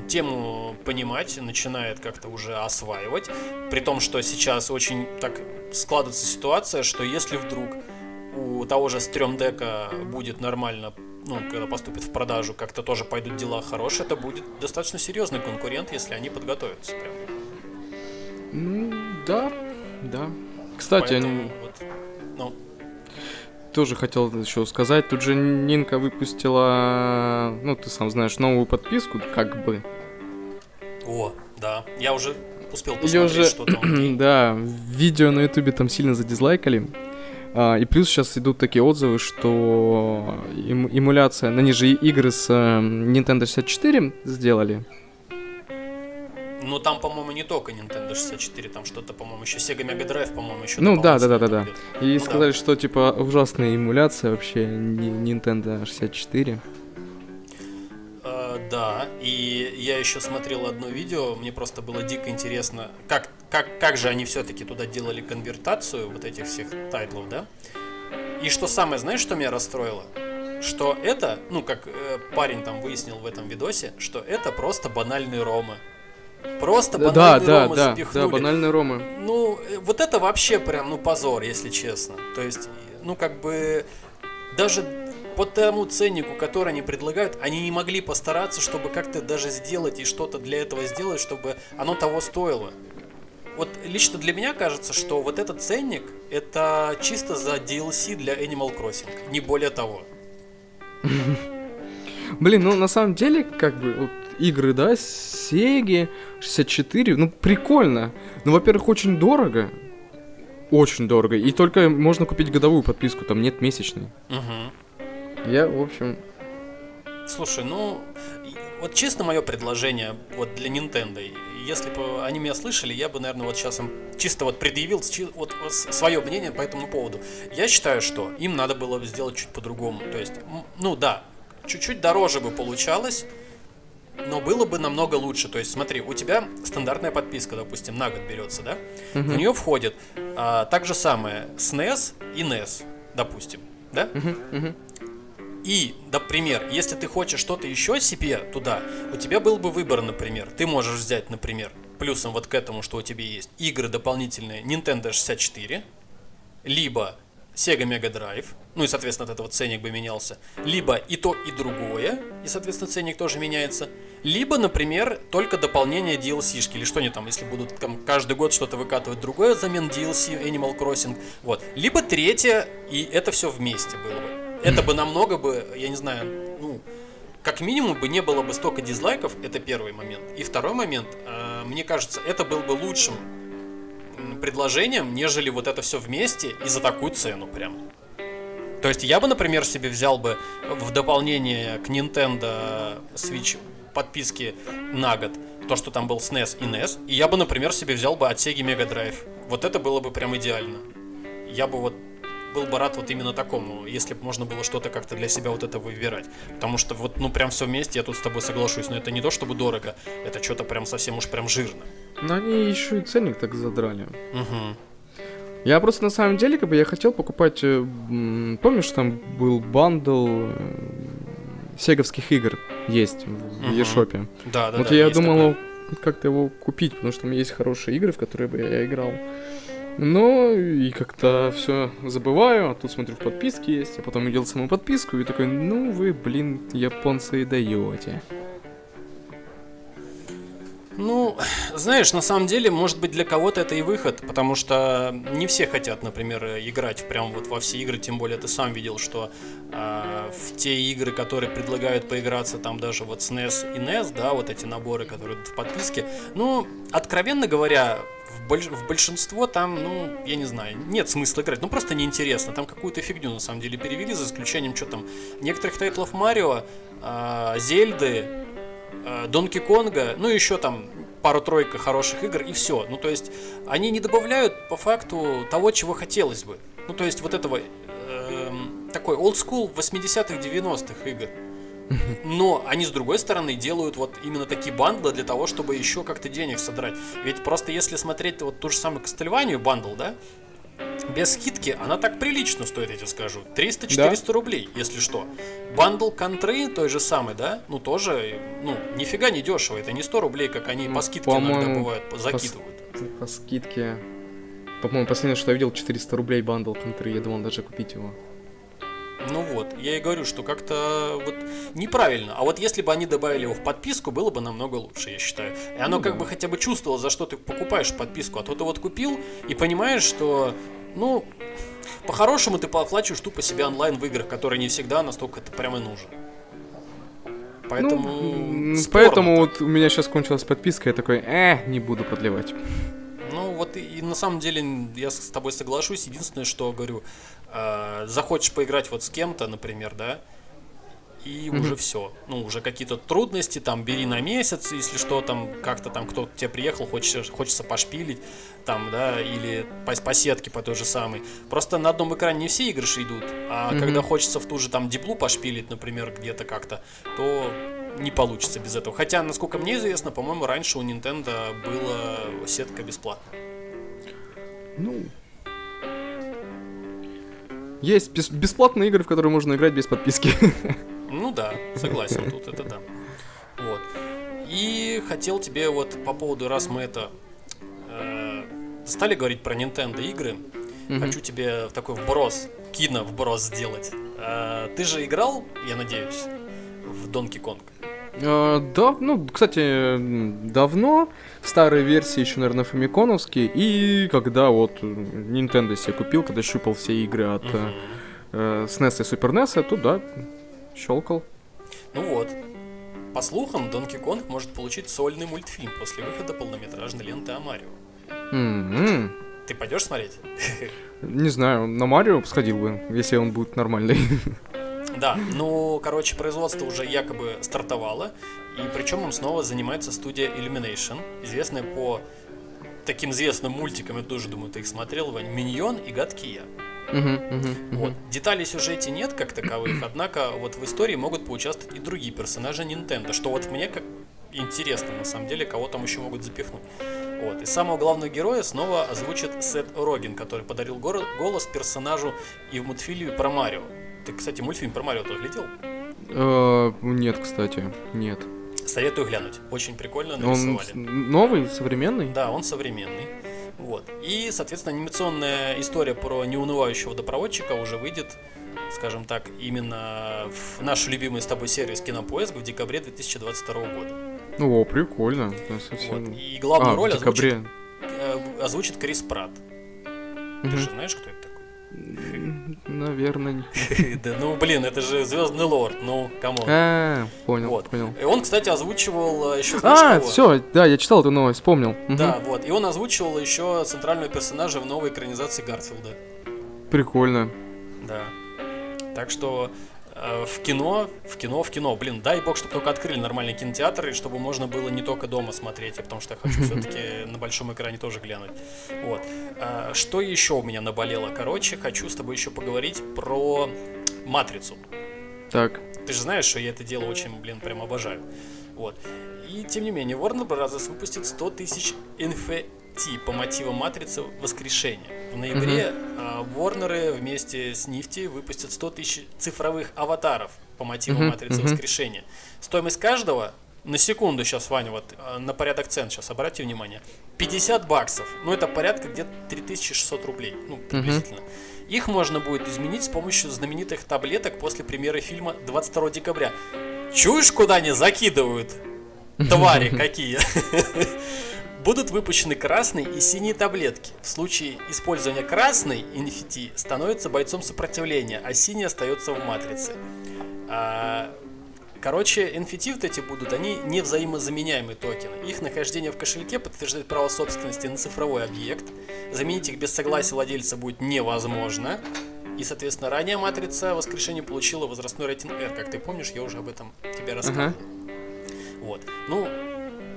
Speaker 1: тему понимать, начинает как-то уже осваивать, при том, что сейчас очень так складывается ситуация, что если вдруг у того же стрёмдека будет нормально ну, когда поступит в продажу, как-то тоже пойдут дела хорошие, это будет достаточно серьезный конкурент, если они подготовятся прям.
Speaker 2: Ну, да, да. Кстати, Поэтому, они... вот, ну. Тоже хотел еще сказать, тут же Нинка выпустила, ну, ты сам знаешь, новую подписку, как бы.
Speaker 1: О, да, я уже успел посмотреть, уже, что
Speaker 2: там. [CLEARS THROAT] да, видео на ютубе там сильно задизлайкали. А, и плюс сейчас идут такие отзывы, что эм, эмуляция, на же игры с эм, Nintendo 64 сделали.
Speaker 1: Ну там, по-моему, не только Nintendo 64, там что-то, по-моему, еще Sega Mega Drive, по-моему, еще.
Speaker 2: Ну да, да, да, да, да. И ну, сказали, да. что типа ужасная эмуляция вообще Nintendo 64.
Speaker 1: Да, и я еще смотрел одно видео, мне просто было дико интересно, как, как, как же они все-таки туда делали конвертацию вот этих всех тайтлов, да? И что самое, знаешь, что меня расстроило? Что это, ну, как э, парень там выяснил в этом видосе, что это просто банальные ромы. Просто банальные да, ромы да, запихнули.
Speaker 2: Да, банальные ромы.
Speaker 1: Ну, э, вот это вообще прям, ну, позор, если честно. То есть, ну, как бы, даже по тому ценнику, который они предлагают, они не могли постараться, чтобы как-то даже сделать и что-то для этого сделать, чтобы оно того стоило. Вот лично для меня кажется, что вот этот ценник это чисто за DLC для Animal Crossing, не более того. [LAUGHS]
Speaker 2: Блин, ну на самом деле, как бы, вот игры, да, Sega 64, ну прикольно. Ну, во-первых, очень дорого. Очень дорого. И только можно купить годовую подписку, там нет месячной.
Speaker 1: Угу.
Speaker 2: Я, в общем,
Speaker 1: Слушай, ну, вот честно мое предложение вот для Nintendo, если бы они меня слышали, я бы, наверное, вот сейчас им чисто вот предъявил вот, свое мнение по этому поводу. Я считаю, что им надо было бы сделать чуть по-другому. То есть, ну да, чуть-чуть дороже бы получалось, но было бы намного лучше. То есть, смотри, у тебя стандартная подписка, допустим, на год берется, да? В нее входит а, так же самое SNES и NES, допустим, да? И, например, если ты хочешь что-то еще себе туда, у тебя был бы выбор, например. Ты можешь взять, например, плюсом вот к этому, что у тебя есть, игры дополнительные Nintendo 64, либо Sega Mega Drive, ну и, соответственно, от этого ценник бы менялся, либо и то, и другое, и, соответственно, ценник тоже меняется, либо, например, только дополнение DLC-шки, или что они там, если будут там каждый год что-то выкатывать другое взамен DLC, Animal Crossing, вот, либо третье, и это все вместе было бы. Это бы намного бы, я не знаю, ну, как минимум бы не было бы столько дизлайков, это первый момент. И второй момент, э, мне кажется, это был бы лучшим предложением, нежели вот это все вместе и за такую цену прям. То есть я бы, например, себе взял бы в дополнение к Nintendo Switch подписки на год то, что там был SNES и NES, и я бы, например, себе взял бы от Sega Mega Drive. Вот это было бы прям идеально. Я бы вот был бы рад вот именно такому, если бы можно было что-то как-то для себя вот это выбирать. Потому что вот, ну, прям все вместе, я тут с тобой соглашусь, но это не то чтобы дорого, это что-то прям совсем уж прям жирно.
Speaker 2: ну они еще и ценник так задрали.
Speaker 1: Угу.
Speaker 2: Я просто на самом деле, как бы, я хотел покупать... э, Помнишь, там был бандл э, сеговских игр есть в
Speaker 1: Мгм.
Speaker 2: eShop?
Speaker 1: Да, да,
Speaker 2: вот
Speaker 1: да,
Speaker 2: я думал как-то его купить, потому что там есть хорошие игры, в которые бы я играл. Но и как-то все забываю, а тут смотрю в подписке есть, а потом видел саму подписку и такой, ну вы, блин, японцы и даете.
Speaker 1: Ну, знаешь, на самом деле, может быть, для кого-то это и выход, потому что не все хотят, например, играть прям вот во все игры, тем более ты сам видел, что а, в те игры, которые предлагают поиграться, там даже вот SNES и NES, да, вот эти наборы, которые в подписке, ну, откровенно говоря, больш- в большинство там, ну, я не знаю, нет смысла играть, ну просто неинтересно, там какую-то фигню на самом деле перевели, за исключением, что там, некоторых тайтлов Марио, а, Зельды, э, Донки Конга, ну еще там пару-тройка хороших игр и все. Ну то есть они не добавляют по факту того, чего хотелось бы. Ну то есть вот этого эм, такой old school 80-х 90-х игр. Но они с другой стороны делают вот именно такие бандлы для того, чтобы еще как-то денег содрать. Ведь просто если смотреть вот ту же самую Кастельванию бандл, да, без скидки она так прилично стоит, я тебе скажу. 300-400 рублей, если что. Bundle контры той же самой, да? Ну тоже, ну, нифига не дешево. Это не 100 рублей, как они
Speaker 2: Ну,
Speaker 1: по скидке иногда
Speaker 2: по-моему,
Speaker 1: бывают,
Speaker 2: по
Speaker 1: закидывают.
Speaker 2: По скидке... По-моему, последнее, что я видел, 400 рублей bundle контры, я думал даже купить его.
Speaker 1: Ну вот, я и говорю, что как-то вот неправильно. А вот если бы они добавили его в подписку, было бы намного лучше, я считаю. И оно
Speaker 2: Ну
Speaker 1: как
Speaker 2: да.
Speaker 1: бы хотя бы чувствовало, за что ты покупаешь подписку. А то ты вот купил и понимаешь, что, ну, по-хорошему ты оплачиваешь тупо себе онлайн в играх, которые не всегда настолько это прямо нужен. Поэтому...
Speaker 2: Ну,
Speaker 1: спорно
Speaker 2: поэтому вот у меня сейчас кончилась подписка, я такой, э, не буду продлевать.
Speaker 1: Ну вот и, и на самом деле я с тобой соглашусь. Единственное, что говорю, э, захочешь поиграть вот с кем-то, например, да, и
Speaker 2: Мгм.
Speaker 1: уже все. Ну, уже какие-то трудности, там, бери на месяц, если что, там, как-то там кто-то тебе приехал, хочется, хочется пошпилить, там, да, или по, по сетке по той же самой. Просто на одном экране не все игры идут, а
Speaker 2: Мгм.
Speaker 1: когда хочется в ту же там диплу пошпилить, например, где-то как-то, то не получится без этого. Хотя, насколько мне известно, по-моему, раньше у Nintendo была сетка бесплатная.
Speaker 2: Ну... Есть бес- бесплатные игры, в которые можно играть без подписки. [LAUGHS]
Speaker 1: Ну да, согласен, тут это да. Вот. И хотел тебе вот по поводу, раз мы это э, стали говорить про Nintendo игры,
Speaker 2: Мгм.
Speaker 1: хочу тебе такой вброс, кино вброс сделать. Э, ты же играл, я надеюсь, в Donkey Kong?
Speaker 2: А, да, ну, кстати, давно, в старой версии еще, наверное, фамиконовские, и когда вот э, Nintendo себе купил, когда щупал все игры от э,
Speaker 1: Мгм.
Speaker 2: э, SNES и Super NES, то да, щелкал.
Speaker 1: Ну вот. По слухам, Донки Конг может получить сольный мультфильм после выхода полнометражной ленты о Марио.
Speaker 2: М-м.
Speaker 1: Ты пойдешь смотреть?
Speaker 2: Не знаю, на Марио сходил бы, если он будет нормальный.
Speaker 1: Да, ну, короче, производство уже якобы стартовало, и причем им снова занимается студия Illumination, известная по таким известным мультикам, я тоже думаю, ты их смотрел, Вань, Миньон и Гадкий Я. Вот. Деталей в сюжете нет как таковых, однако вот в истории могут поучаствовать и другие персонажи Nintendo, что вот мне как интересно на самом деле, кого там еще могут запихнуть. Вот. И самого главного героя снова озвучит Сет Роген, который подарил голос персонажу и в мультфильме про Марио. Ты, кстати, мультфильм про Марио тоже глядел?
Speaker 2: Э, Нет, кстати, нет.
Speaker 1: Советую глянуть. Очень прикольно
Speaker 2: Он
Speaker 1: нарисовали.
Speaker 2: с- новый, современный?
Speaker 1: Да, он современный. Вот. И, соответственно, анимационная история про неунывающего водопроводчика уже выйдет, скажем так, именно в наш любимый с тобой сервис Кинопоиск в декабре 2022 года.
Speaker 2: О, прикольно. Совсем-
Speaker 1: Вот. И главную
Speaker 2: а,
Speaker 1: роль. Озвучит, э, озвучит Крис Пратт. Ты
Speaker 2: Мгм.
Speaker 1: же знаешь, кто это
Speaker 2: Наверное. [LAUGHS]
Speaker 1: Да, ну блин, это же Звездный Лорд, ну, come on.
Speaker 2: А, понял,
Speaker 1: Вот.
Speaker 2: понял.
Speaker 1: И он, кстати, озвучивал э, еще
Speaker 2: А, все, да, я читал эту новость, вспомнил.
Speaker 1: Да, вот. И он озвучивал еще центрального персонажа в новой экранизации Гарфилда.
Speaker 2: Прикольно.
Speaker 1: Да. Так что в кино, в кино, в кино, блин, дай бог, чтобы только открыли нормальные кинотеатры, чтобы можно было не только дома смотреть, а потому что я хочу [LAUGHS] все-таки на большом экране тоже глянуть. Вот. А, что еще у меня наболело? Короче, хочу с тобой еще поговорить про Матрицу.
Speaker 2: Так.
Speaker 1: Ты же знаешь, что я это дело очень, блин, прям обожаю. Вот. И тем не менее, Warner Bros. выпустит 100 тысяч NFT по мотивам Матрицы Воскрешения. В ноябре Warner вместе с Nifty выпустят 100 тысяч цифровых аватаров по мотивам
Speaker 2: Мгм,
Speaker 1: Матрицы
Speaker 2: мгм.
Speaker 1: Воскрешения. Стоимость каждого, на секунду сейчас, Ваня, вот а, на порядок цен сейчас обрати внимание, 50 баксов. Ну, это порядка где-то 3600 рублей, ну, приблизительно. Их можно будет изменить с помощью знаменитых таблеток после премьеры фильма 22 декабря. Чуешь, куда они закидывают? [LAUGHS] Твари какие. [LAUGHS] Будут выпущены красные и синие таблетки. В случае использования красной NFT становится бойцом сопротивления, а синий остается в матрице. А, Короче, NFT вот эти будут, они не взаимозаменяемые токены. Их нахождение в кошельке подтверждает право собственности на цифровой объект. Заменить их без согласия владельца будет невозможно. И, соответственно, ранее матрица воскрешения получила возрастной рейтинг R. Как ты помнишь, я уже об этом тебе рассказывал. Вот. Ну,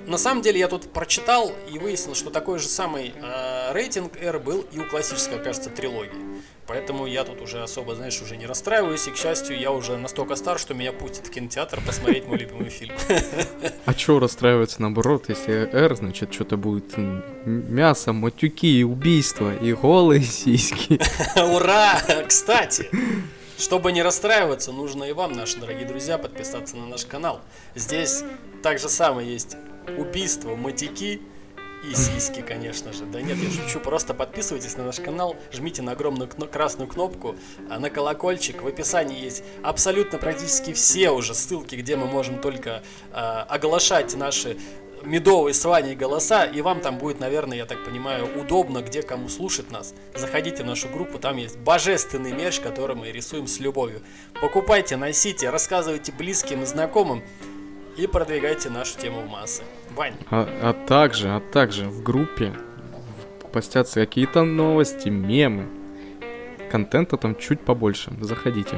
Speaker 1: на самом деле я тут прочитал и выяснил, что такой же самый э, рейтинг R был и у классической, кажется, трилогии. Поэтому я тут уже особо, знаешь, уже не расстраиваюсь. И, к счастью, я уже настолько стар, что меня пустят в кинотеатр посмотреть мой любимый фильм. [LAUGHS]
Speaker 2: А чё расстраиваться наоборот, если R, значит, что-то будет мясо, матюки, убийства и голые сиськи. [LAUGHS]
Speaker 1: Ура! Кстати, чтобы не расстраиваться, нужно и вам, наши дорогие друзья, подписаться на наш канал. Здесь так же самое есть убийство, матюки и сиськи, конечно же. Да нет, я шучу, просто подписывайтесь на наш канал, жмите на огромную кно- красную кнопку, а на колокольчик. В описании есть абсолютно практически все уже ссылки, где мы можем только а, оглашать наши медовые с Ваней голоса, и вам там будет, наверное, я так понимаю, удобно, где кому слушать нас. Заходите в нашу группу, там есть божественный мерч, который мы рисуем с любовью. Покупайте, носите, рассказывайте близким и знакомым и продвигайте нашу тему в массы. Вань,
Speaker 2: А, а также, а также в группе постятся какие-то новости, мемы. Контента там чуть побольше. Заходите.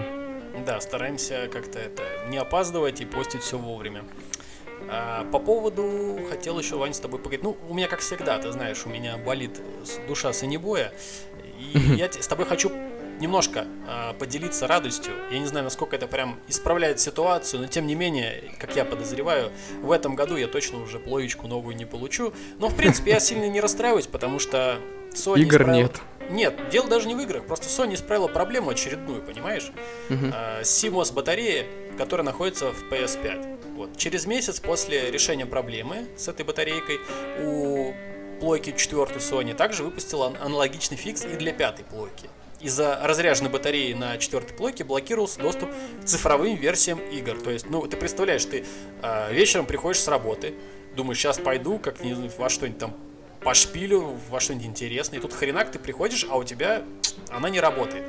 Speaker 1: да, стараемся как-то это не опаздывать и постить все вовремя. А, по поводу, хотел еще, Вань, с тобой поговорить. Ну, у меня, как всегда, ты знаешь, у меня болит душа санебоя. И я с тобой хочу немножко а, поделиться радостью. Я не знаю, насколько это прям исправляет ситуацию, но тем не менее, как я подозреваю, в этом году я точно уже плоечку новую не получу. Но, в принципе, я сильно не расстраиваюсь, потому что Sony
Speaker 2: Игр
Speaker 1: исправила-
Speaker 2: нет.
Speaker 1: Нет, дело даже не в играх, просто Sony исправила проблему очередную, понимаешь? А, CMOS батареи, которая находится в PS5. Вот. Через месяц после решения проблемы с этой батарейкой у плойки 4 Sony также выпустила ан- аналогичный фикс и для пятой плойки. Из-за разряженной батареи на четвертой плойке блокировался доступ к цифровым версиям игр. То есть, ну, ты представляешь, ты а, вечером приходишь с работы, думаешь, сейчас пойду, как во что-нибудь там пошпилю, во что-нибудь интересное, и тут хренак ты приходишь, а у тебя она не работает.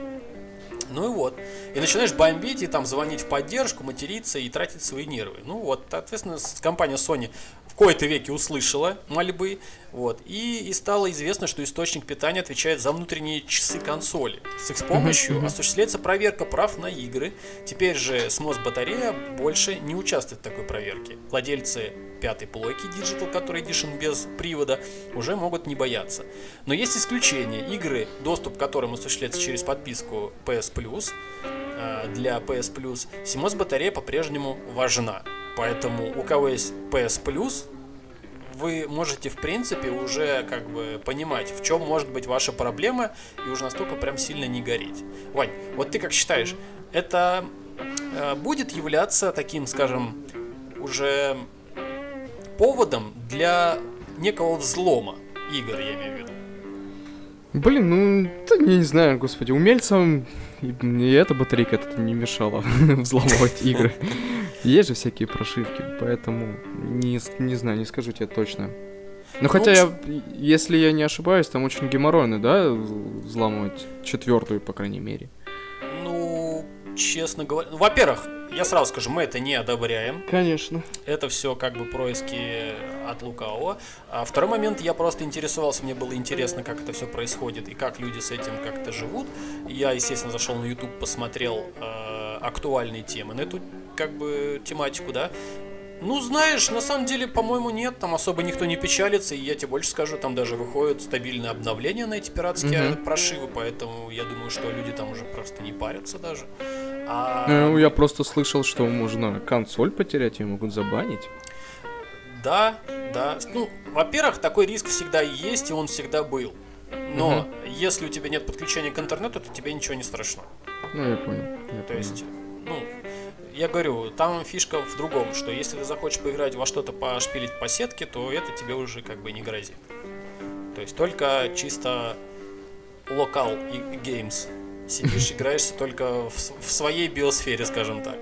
Speaker 1: Ну и вот. И начинаешь бомбить, и там звонить в поддержку, материться и тратить свои нервы. Ну вот, соответственно, компания Sony в кои-то веке услышала мольбы, вот, и, и стало известно, что источник питания отвечает за внутренние часы консоли. С их помощью осуществляется проверка прав на игры. Теперь же SMOS батарея больше не участвует в такой проверке. Владельцы пятой плойки Digital, который Edition без привода, уже могут не бояться. Но есть исключения. Игры, доступ к которым осуществляется через подписку PS Plus, э, для PS Plus, CMOS батарея по-прежнему важна. Поэтому у кого есть PS Plus, вы можете, в принципе, уже как бы понимать, в чем может быть ваша проблема, и уже настолько прям сильно не гореть. Вань, вот ты как считаешь, это э, будет являться таким, скажем, уже поводом для некого взлома игр, я имею в виду?
Speaker 2: Блин, ну, да, я не знаю, господи, умельцам и эта батарейка это не мешала [LAUGHS] взломывать игры. [LAUGHS] Есть же всякие прошивки, поэтому не, не знаю, не скажу тебе точно. Но ну, хотя я, если я не ошибаюсь, там очень геморройно, да, взламывать четвертую, по крайней мере.
Speaker 1: Ну, честно говоря, ну, во-первых, я сразу скажу, мы это не одобряем.
Speaker 2: Конечно.
Speaker 1: Это все как бы происки от лукавого. А второй момент, я просто интересовался, мне было интересно, как это все происходит и как люди с этим как-то живут. Я, естественно, зашел на YouTube, посмотрел э, актуальные темы на эту как бы тематику, да. Ну, знаешь, на самом деле, по-моему, нет, там особо никто не печалится, и я тебе больше скажу, там даже выходят стабильные обновления на эти пиратские mm-hmm. прошивы, поэтому я думаю, что люди там уже просто не парятся даже.
Speaker 2: А... Ну, я просто слышал, что можно консоль потерять, ее могут забанить.
Speaker 1: Да, да. Ну, во-первых, такой риск всегда есть, и он всегда был. Но угу. если у тебя нет подключения к интернету, то тебе ничего не страшно.
Speaker 2: Ну, я понял. Я
Speaker 1: то
Speaker 2: понял.
Speaker 1: есть, ну, я говорю, там фишка в другом, что если ты захочешь поиграть во что-то пошпилить по сетке, то это тебе уже как бы не грозит. То есть только чисто локал и games сидишь, [LAUGHS] играешься только в, в своей биосфере, скажем так.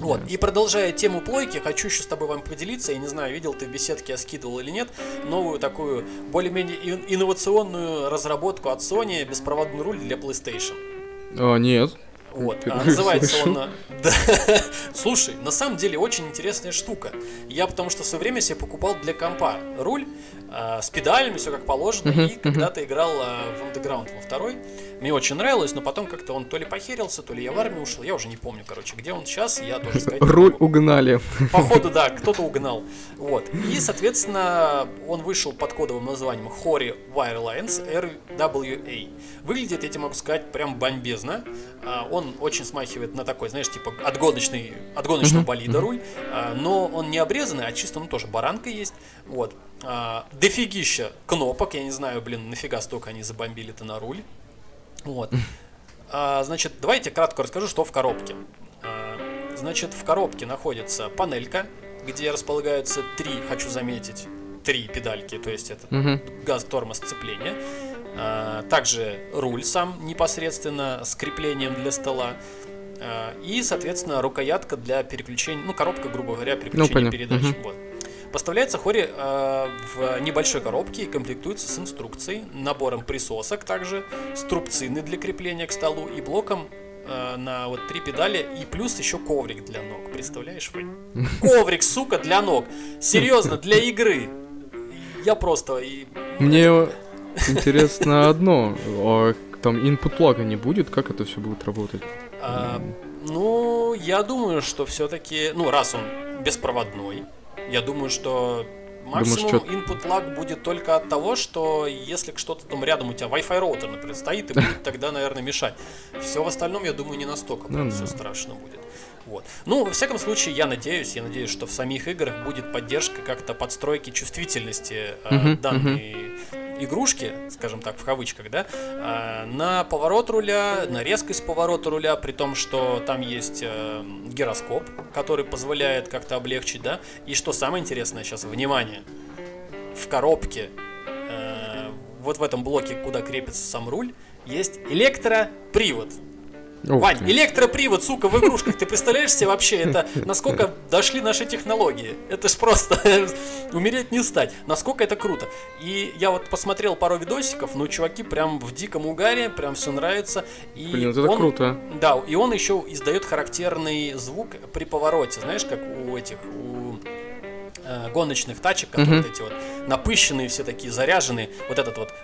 Speaker 1: Вот, и продолжая тему плойки, хочу еще с тобой вам поделиться, я не знаю, видел ты в беседке, я скидывал или нет, новую такую более-менее инновационную разработку от Sony, беспроводный руль для PlayStation.
Speaker 2: А, нет.
Speaker 1: Вот. А называется он... [LAUGHS] Да. Слушай, на самом деле очень интересная штука. Я потому что в свое время себе покупал для компа руль э, с педалями, все как положено, uh-huh, и когда-то играл э, в Underground во второй. Мне очень нравилось, но потом как-то он то ли похерился, то ли я в армию ушел, я уже не помню, короче, где он сейчас, я тоже сказать [LAUGHS]
Speaker 2: Руль угнали.
Speaker 1: Походу, [LAUGHS] да, кто-то угнал. Вот. И, соответственно, он вышел под кодовым названием Hori Wirelines RWA. Выглядит, я тебе могу сказать, прям бомбезно. А, он очень смахивает на такой, знаешь, типа от гоночный, от гоночного болида руль, а, но он не обрезанный, а чисто, ну, тоже баранка есть. Вот. А, дофигища кнопок, я не знаю, блин, нафига столько они забомбили-то на руль. Вот. А, значит, давайте кратко расскажу, что в коробке. А, значит, в коробке находится панелька, где располагаются три, хочу заметить, три педальки, то есть это газ, тормоз, сцепление. А, также руль сам непосредственно с креплением для стола. А, и, соответственно, рукоятка для переключения, ну, коробка, грубо говоря, переключения ну, передач. Uh-huh. Вот. Поставляется Хори э, в небольшой коробке и комплектуется с инструкцией, набором присосок также, струбцины для крепления к столу и блоком э, на вот три педали и плюс еще коврик для ног. Представляешь, Вань? [LAUGHS] Коврик, сука, для ног. Серьезно, для игры. Я просто... И...
Speaker 2: Мне интересно одно. А там input лага не будет? Как это все будет работать?
Speaker 1: А, ну, я думаю, что все-таки, ну, раз он беспроводной, я думаю, что максимум Думаешь, input lag будет только от того, что если что-то там рядом у тебя Wi-Fi роутер, например, стоит и будет [LAUGHS] тогда, наверное, мешать. Все в остальном, я думаю, не настолько ну, все страшно будет. Вот. Ну, во всяком случае, я надеюсь, я надеюсь, что в самих играх будет поддержка как-то подстройки чувствительности э, данной игрушки, скажем так, в кавычках, да, э, на поворот руля, на резкость поворота руля, при том, что там есть э, гироскоп, который позволяет как-то облегчить, да. И что самое интересное сейчас, внимание, в коробке, э, вот в этом блоке, куда крепится сам руль, есть электропривод.
Speaker 2: Ух
Speaker 1: Вань,
Speaker 2: ты.
Speaker 1: электропривод, сука, в игрушках. Ты представляешь себе вообще, это [LAUGHS] насколько дошли наши технологии? Это ж просто [LAUGHS] умереть не стать. Насколько это круто. И я вот посмотрел пару видосиков, ну, чуваки прям в диком угаре, прям все нравится. И
Speaker 2: Блин, это
Speaker 1: он-
Speaker 2: круто.
Speaker 1: Да, и он еще издает характерный звук при повороте, знаешь, как у этих, у э, гоночных тачек, которые вот эти вот напыщенные, все такие заряженные, вот этот вот,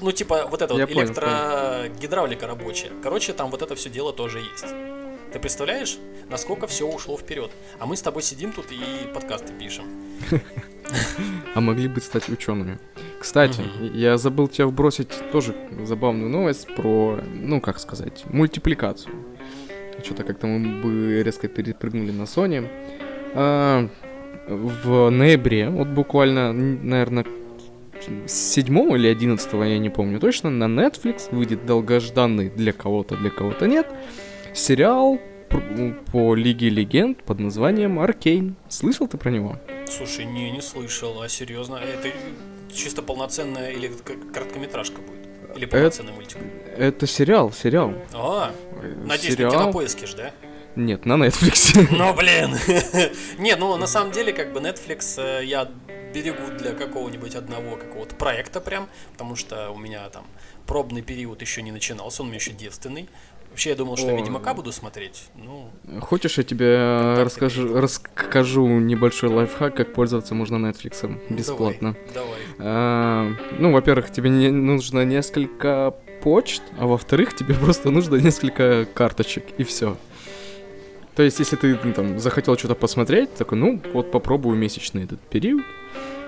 Speaker 1: ну типа вот это
Speaker 2: Я
Speaker 1: вот электрогидравлика рабочая. Короче, там вот это все дело тоже есть. Ты представляешь, насколько все ушло вперед? А мы с тобой сидим тут и подкасты пишем. [LAUGHS]
Speaker 2: А могли бы стать учеными. Кстати, я забыл тебя вбросить тоже забавную новость про, ну как сказать, мультипликацию. Что-то как-то мы бы резко перепрыгнули на Sony. В ноябре, вот буквально, наверное, 7 или 11, я не помню точно, на Netflix выйдет долгожданный для кого-то, для кого-то нет, сериал по Лиге Легенд под названием Аркейн. Слышал ты про него?
Speaker 1: Слушай, не, не слышал, а серьезно? Это чисто полноценная или короткометражка будет? Или полноценный мультик?
Speaker 2: Это сериал, сериал.
Speaker 1: А,
Speaker 2: Э,
Speaker 1: надеюсь, на
Speaker 2: сериал...
Speaker 1: кинопоиске ж, да?
Speaker 2: Нет, на Netflix. [LAUGHS]
Speaker 1: Ну, блин. [LAUGHS] Не, ну, на самом деле, как бы Netflix э, я берегу для какого-нибудь одного какого-то проекта прям, потому что у меня там пробный период еще не начинался, он у меня еще девственный. Вообще, я думал, что я
Speaker 2: О.
Speaker 1: Ведьмака буду смотреть. Ну,
Speaker 2: Хочешь, я тебе расскажу,
Speaker 1: перейду.
Speaker 2: расскажу небольшой лайфхак, как пользоваться можно Netflix
Speaker 1: ну,
Speaker 2: бесплатно.
Speaker 1: Давай. давай.
Speaker 2: А, ну, во-первых, тебе не нужно несколько почт, а во-вторых, тебе [LAUGHS] просто нужно несколько карточек, и все. То есть, если ты ну, там захотел что-то посмотреть, такой, ну, вот попробую месячный этот период,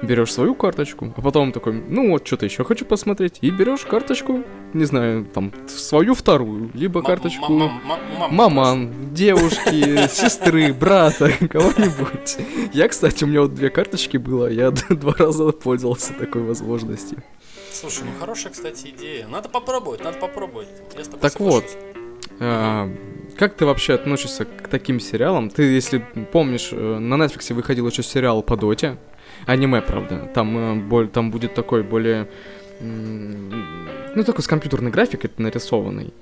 Speaker 2: берешь свою карточку, а потом такой, ну вот что-то еще хочу посмотреть, и берешь карточку, не знаю, там, свою вторую, либо
Speaker 1: М-
Speaker 2: карточку...
Speaker 1: м- м- м- мам-
Speaker 2: Маман, девушки, сестры, брата, [LAUGHS] кого-нибудь. Я, кстати, у меня вот две карточки было, я два раза пользовался такой возможностью.
Speaker 1: Слушай, ну хорошая, кстати, идея. Надо попробовать, надо попробовать. Я с тобой
Speaker 2: Так вот.
Speaker 1: соглашусь.
Speaker 2: А, как ты вообще относишься к таким сериалам? Ты, если помнишь, э, на Netflix выходил еще сериал по Доте. Аниме, правда. Там, э, там будет такой более... Ну, такой с компьютерной графикой нарисованный.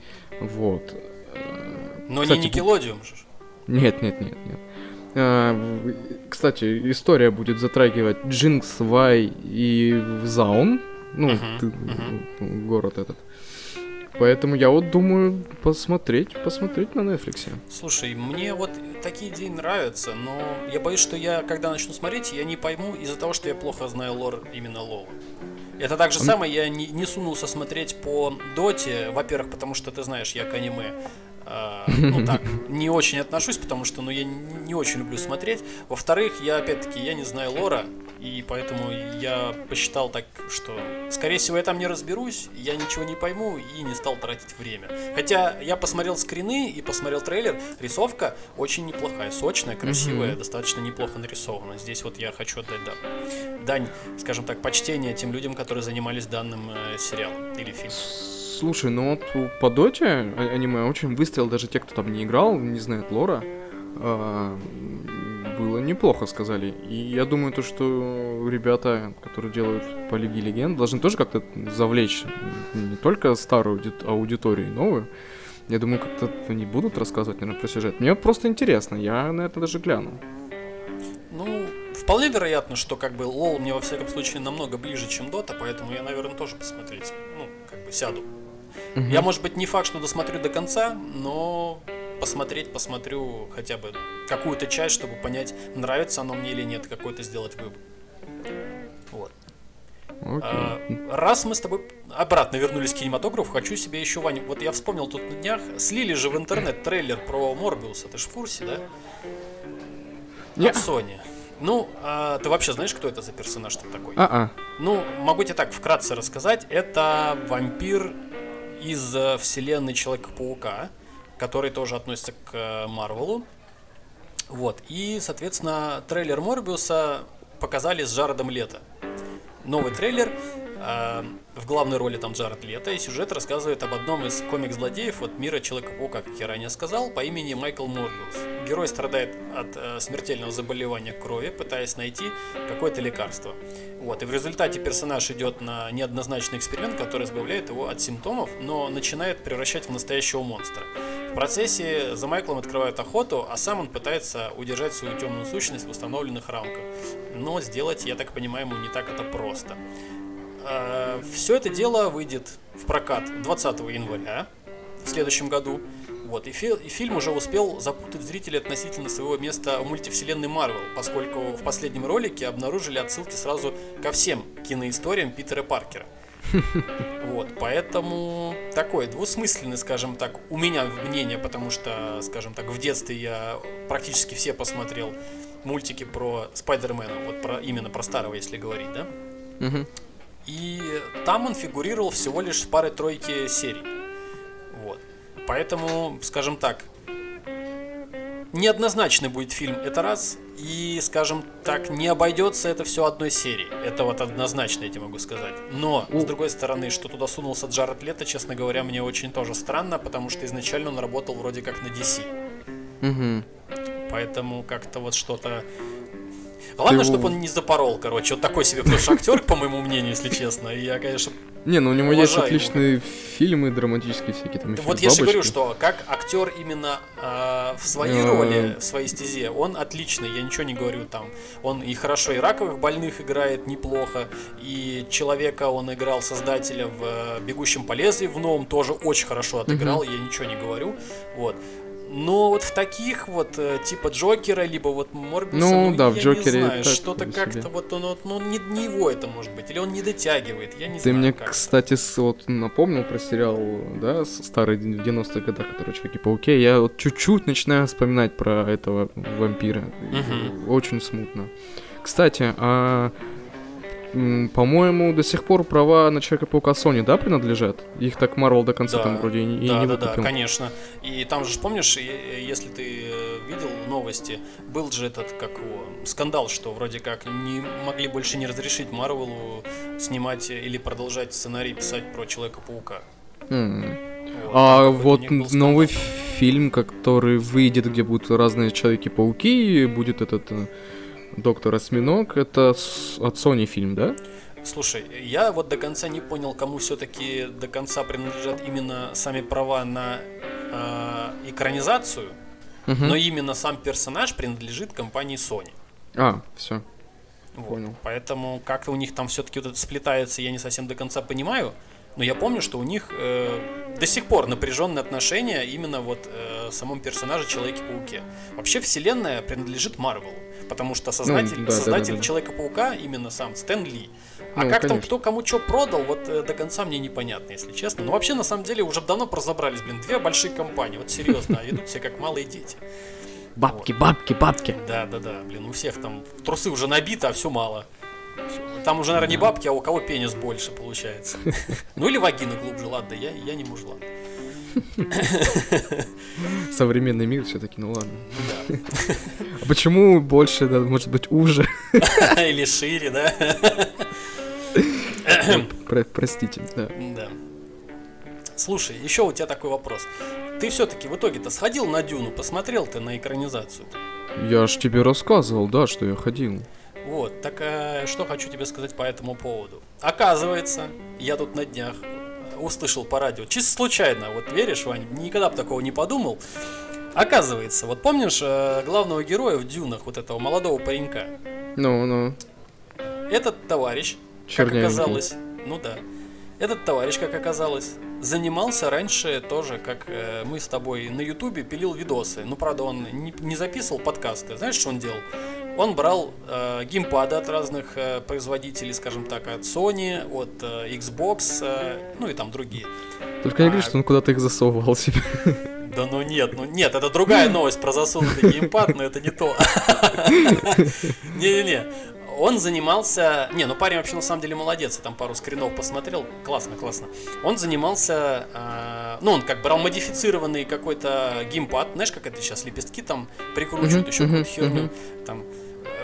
Speaker 2: Вот. Э,
Speaker 1: Но
Speaker 2: кстати,
Speaker 1: не Никелодиум же.
Speaker 2: Нет, нет, нет, нет. Кстати, история будет затрагивать Джинкс, Вай и Заун. Ну,
Speaker 1: Мгм,
Speaker 2: ты- ну, город этот. Поэтому я вот думаю посмотреть, посмотреть на Netflix.
Speaker 1: Слушай, мне вот такие идеи нравятся, но я боюсь, что я, когда начну смотреть, я не пойму из-за того, что я плохо знаю лор именно Лола. Это так же
Speaker 2: А
Speaker 1: самое, я не, не сунулся смотреть по Доте, во-первых, потому что ты знаешь, я к аниме а, ну [LAUGHS] так, не очень отношусь, потому что ну, я не очень люблю смотреть. Во-вторых, я опять-таки, я не знаю лора, и поэтому я посчитал так, что, скорее всего, я там не разберусь, я ничего не пойму и не стал тратить время. Хотя я посмотрел скрины и посмотрел трейлер, рисовка очень неплохая, сочная, красивая,
Speaker 2: Мгм.
Speaker 1: достаточно неплохо нарисована. Здесь вот я хочу отдать да, дань, скажем так, почтения тем людям, которые занимались данным э, сериалом или фильмом.
Speaker 2: Слушай, ну вот по Доте а- аниме очень выстрел, даже те, кто там не играл, не знает лора. а, было неплохо, сказали. И я думаю, то, что ребята, которые делают по Лиге Легенд, должны тоже как-то завлечь не только старую ауди- аудиторию, и новую. Я думаю, как-то они будут рассказывать, наверное, про сюжет. Мне просто интересно, я на это даже гляну.
Speaker 1: Ну, вполне вероятно, что как бы лол мне во всяком случае намного ближе, чем Дота, поэтому я, наверное, тоже посмотреть, ну, как бы сяду.
Speaker 2: Мгм.
Speaker 1: Я, может быть, не факт, что досмотрю до конца, но посмотреть, посмотрю хотя бы какую-то часть, чтобы понять, нравится оно мне или нет, какой-то сделать выбор. Вот.
Speaker 2: Окей.
Speaker 1: А, раз мы с тобой обратно вернулись к кинематографу, хочу себе еще, Ваня, вот я вспомнил тут на днях, слили же в интернет трейлер про Морбиуса, ты же в курсе, да?
Speaker 2: Не.
Speaker 1: От Sony. Ну, а ты вообще знаешь, кто это за персонаж там такой?
Speaker 2: А-а.
Speaker 1: Ну, могу тебе так вкратце рассказать. Это вампир из э, вселенной Человека-паука, который тоже относится к э, Марвелу. Вот. И, соответственно, трейлер Морбиуса показали с Джаредом Лето. Новый трейлер. В главной роли там Джаред Лето, и сюжет рассказывает об одном из комик-злодеев от мира Человека-паука, как я ранее сказал, по имени Майкл Морбиус. Герой страдает от э, смертельного заболевания крови, пытаясь найти какое-то лекарство. Вот, и в результате персонаж идет на неоднозначный эксперимент, который избавляет его от симптомов, но начинает превращать в настоящего монстра. В процессе за Майклом открывают охоту, а сам он пытается удержать свою темную сущность в установленных рамках. Но сделать, я так понимаю, ему не так это просто. А, Все это дело выйдет в прокат 20 января в следующем году. Вот, и, фи- и фильм уже успел запутать зрителей относительно своего места в мультивселенной Марвел, поскольку в последнем ролике обнаружили отсылки сразу ко всем киноисториям Питера Паркера. [LAUGHS] Вот, поэтому такое двусмысленное, скажем так, у меня мнение, потому что, скажем так, в детстве я практически все посмотрел мультики про Спайдермена, вот про именно про старого, если говорить, да?
Speaker 2: Мгм.
Speaker 1: И там он фигурировал всего лишь в паре-тройке серий. Вот. Поэтому, скажем так, неоднозначный будет фильм, это раз. И, скажем так, не обойдется это все одной серией. Это вот однозначно, я тебе могу сказать. Но, с другой стороны, что туда сунулся Джаред Лето, честно говоря, мне очень тоже странно, потому что изначально он работал вроде как на DC.
Speaker 2: Мгм.
Speaker 1: Поэтому как-то вот что-то... Главное, чтобы он не запорол, короче. Вот такой себе плюс актер, по моему мнению, если честно. И я, конечно,
Speaker 2: Не, ну у него есть
Speaker 1: его.
Speaker 2: отличные фильмы драматические всякие там.
Speaker 1: Вот я же говорю, что как актер именно э, в своей
Speaker 2: Э.
Speaker 1: роли, в своей стезе, он отличный, я ничего не говорю там. Он и хорошо и раковых больных играет неплохо, и человека он играл создателя в «Бегущем по лезвию» в новом тоже очень хорошо отыграл, я ничего не говорю. Вот. Но вот в таких вот, э, типа Джокера, либо вот Морбиуса,
Speaker 2: Ну, да, в
Speaker 1: я
Speaker 2: Джокере
Speaker 1: не знаю, что-то как-то вот он, вот, ну, не, не его это может быть, или он не дотягивает, я не
Speaker 2: Ты
Speaker 1: знаю.
Speaker 2: мне,
Speaker 1: как.
Speaker 2: кстати, вот напомнил про сериал, да, старый в 90-х годах, который Человеки-пауке. Я вот чуть-чуть начинаю вспоминать про этого вампира.
Speaker 1: Мгм.
Speaker 2: Очень смутно. Кстати, а, по-моему, до сих пор права на Человека-паука Sony, да, принадлежат? Их так Марвел до конца
Speaker 1: Да.
Speaker 2: там вроде и, не- и
Speaker 1: да,
Speaker 2: не
Speaker 1: да, да,
Speaker 2: выкупил.
Speaker 1: конечно. И там же, помнишь, если ты э, видел новости, был же этот, как его, скандал, что вроде как не могли больше не разрешить Марвелу снимать или продолжать сценарий писать про Человека-паука.
Speaker 2: М.
Speaker 1: Вот,
Speaker 2: А вот новый фильм, который выйдет, где будут разные Человеки-пауки, будет этот э, Доктор Осьминог, это с- от Sony фильм, да?
Speaker 1: Слушай, я вот до конца не понял, кому все-таки до конца принадлежат именно сами права на э, экранизацию,
Speaker 2: Мгм.
Speaker 1: но именно сам персонаж принадлежит компании Sony.
Speaker 2: А, все.
Speaker 1: Вот.
Speaker 2: Понял.
Speaker 1: Поэтому как-то у них там все-таки вот это сплетается, я не совсем до конца понимаю. Но я помню, что у них э, до сих пор напряженные отношения именно вот э, самом персонаже Человеке-пауке. Вообще вселенная принадлежит Марвелу, потому что создатель,
Speaker 2: Ну, да, да,
Speaker 1: создатель
Speaker 2: да, да.
Speaker 1: Человека-паука именно сам Стэн Ли. А
Speaker 2: Ну,
Speaker 1: как там
Speaker 2: конечно.
Speaker 1: кто кому что продал, вот э, до конца мне непонятно, если честно. Но вообще на самом деле уже давно разобрались, блин, две большие компании, вот серьезно, а ведут себя как малые дети.
Speaker 2: Бабки, бабки, бабки.
Speaker 1: Да, да, да, блин, у всех там трусы уже набиты, а все мало. Там уже, наверное, не бабки, а у кого пенис больше получается. [LAUGHS] Ну или вагина глубже, ладно, я, я не мужлан. [LAUGHS]
Speaker 2: Современный мир все-таки, ну ладно. А почему больше, да, может быть, уже? [LAUGHS]
Speaker 1: Или шире, да?
Speaker 2: Про- простите, да.
Speaker 1: Да. Слушай, еще у тебя такой вопрос. Ты все-таки в итоге-то сходил на Дюну, посмотрел ты на экранизацию?
Speaker 2: Я ж тебе рассказывал, да, что я ходил.
Speaker 1: Вот, так а, что хочу тебе сказать по этому поводу. Оказывается, я тут на днях э, услышал по радио, чисто случайно, вот веришь, Вань, никогда бы такого не подумал. Оказывается, вот помнишь э, главного героя в Дюнах, вот этого молодого паренька?
Speaker 2: Ну, ну,
Speaker 1: Этот товарищ, как оказалось, ну да, этот товарищ, как оказалось, занимался раньше тоже, как э, мы с тобой на Ютубе пилил видосы. Ну, правда, он не, не записывал подкасты. Знаешь, что он делал? Он брал э, геймпады от разных э, производителей, скажем так, от Sony, от э, Xbox, э, ну и там другие.
Speaker 2: Только не
Speaker 1: А-
Speaker 2: говори, что он куда-то их засовывал себе. [LAUGHS]
Speaker 1: Да ну нет, ну нет, это другая [LAUGHS] новость про засунутый геймпад, но это не то. [LAUGHS] Не-не-не. Он занимался... Не, ну парень вообще на самом деле молодец, я там пару скринов посмотрел. Классно, классно. Он занимался... э, ну, он как брал модифицированный какой-то геймпад. Знаешь, как это сейчас лепестки там прикручивают,
Speaker 2: Мгм,
Speaker 1: еще
Speaker 2: мгм,
Speaker 1: какую-то херню.
Speaker 2: мгм.
Speaker 1: Там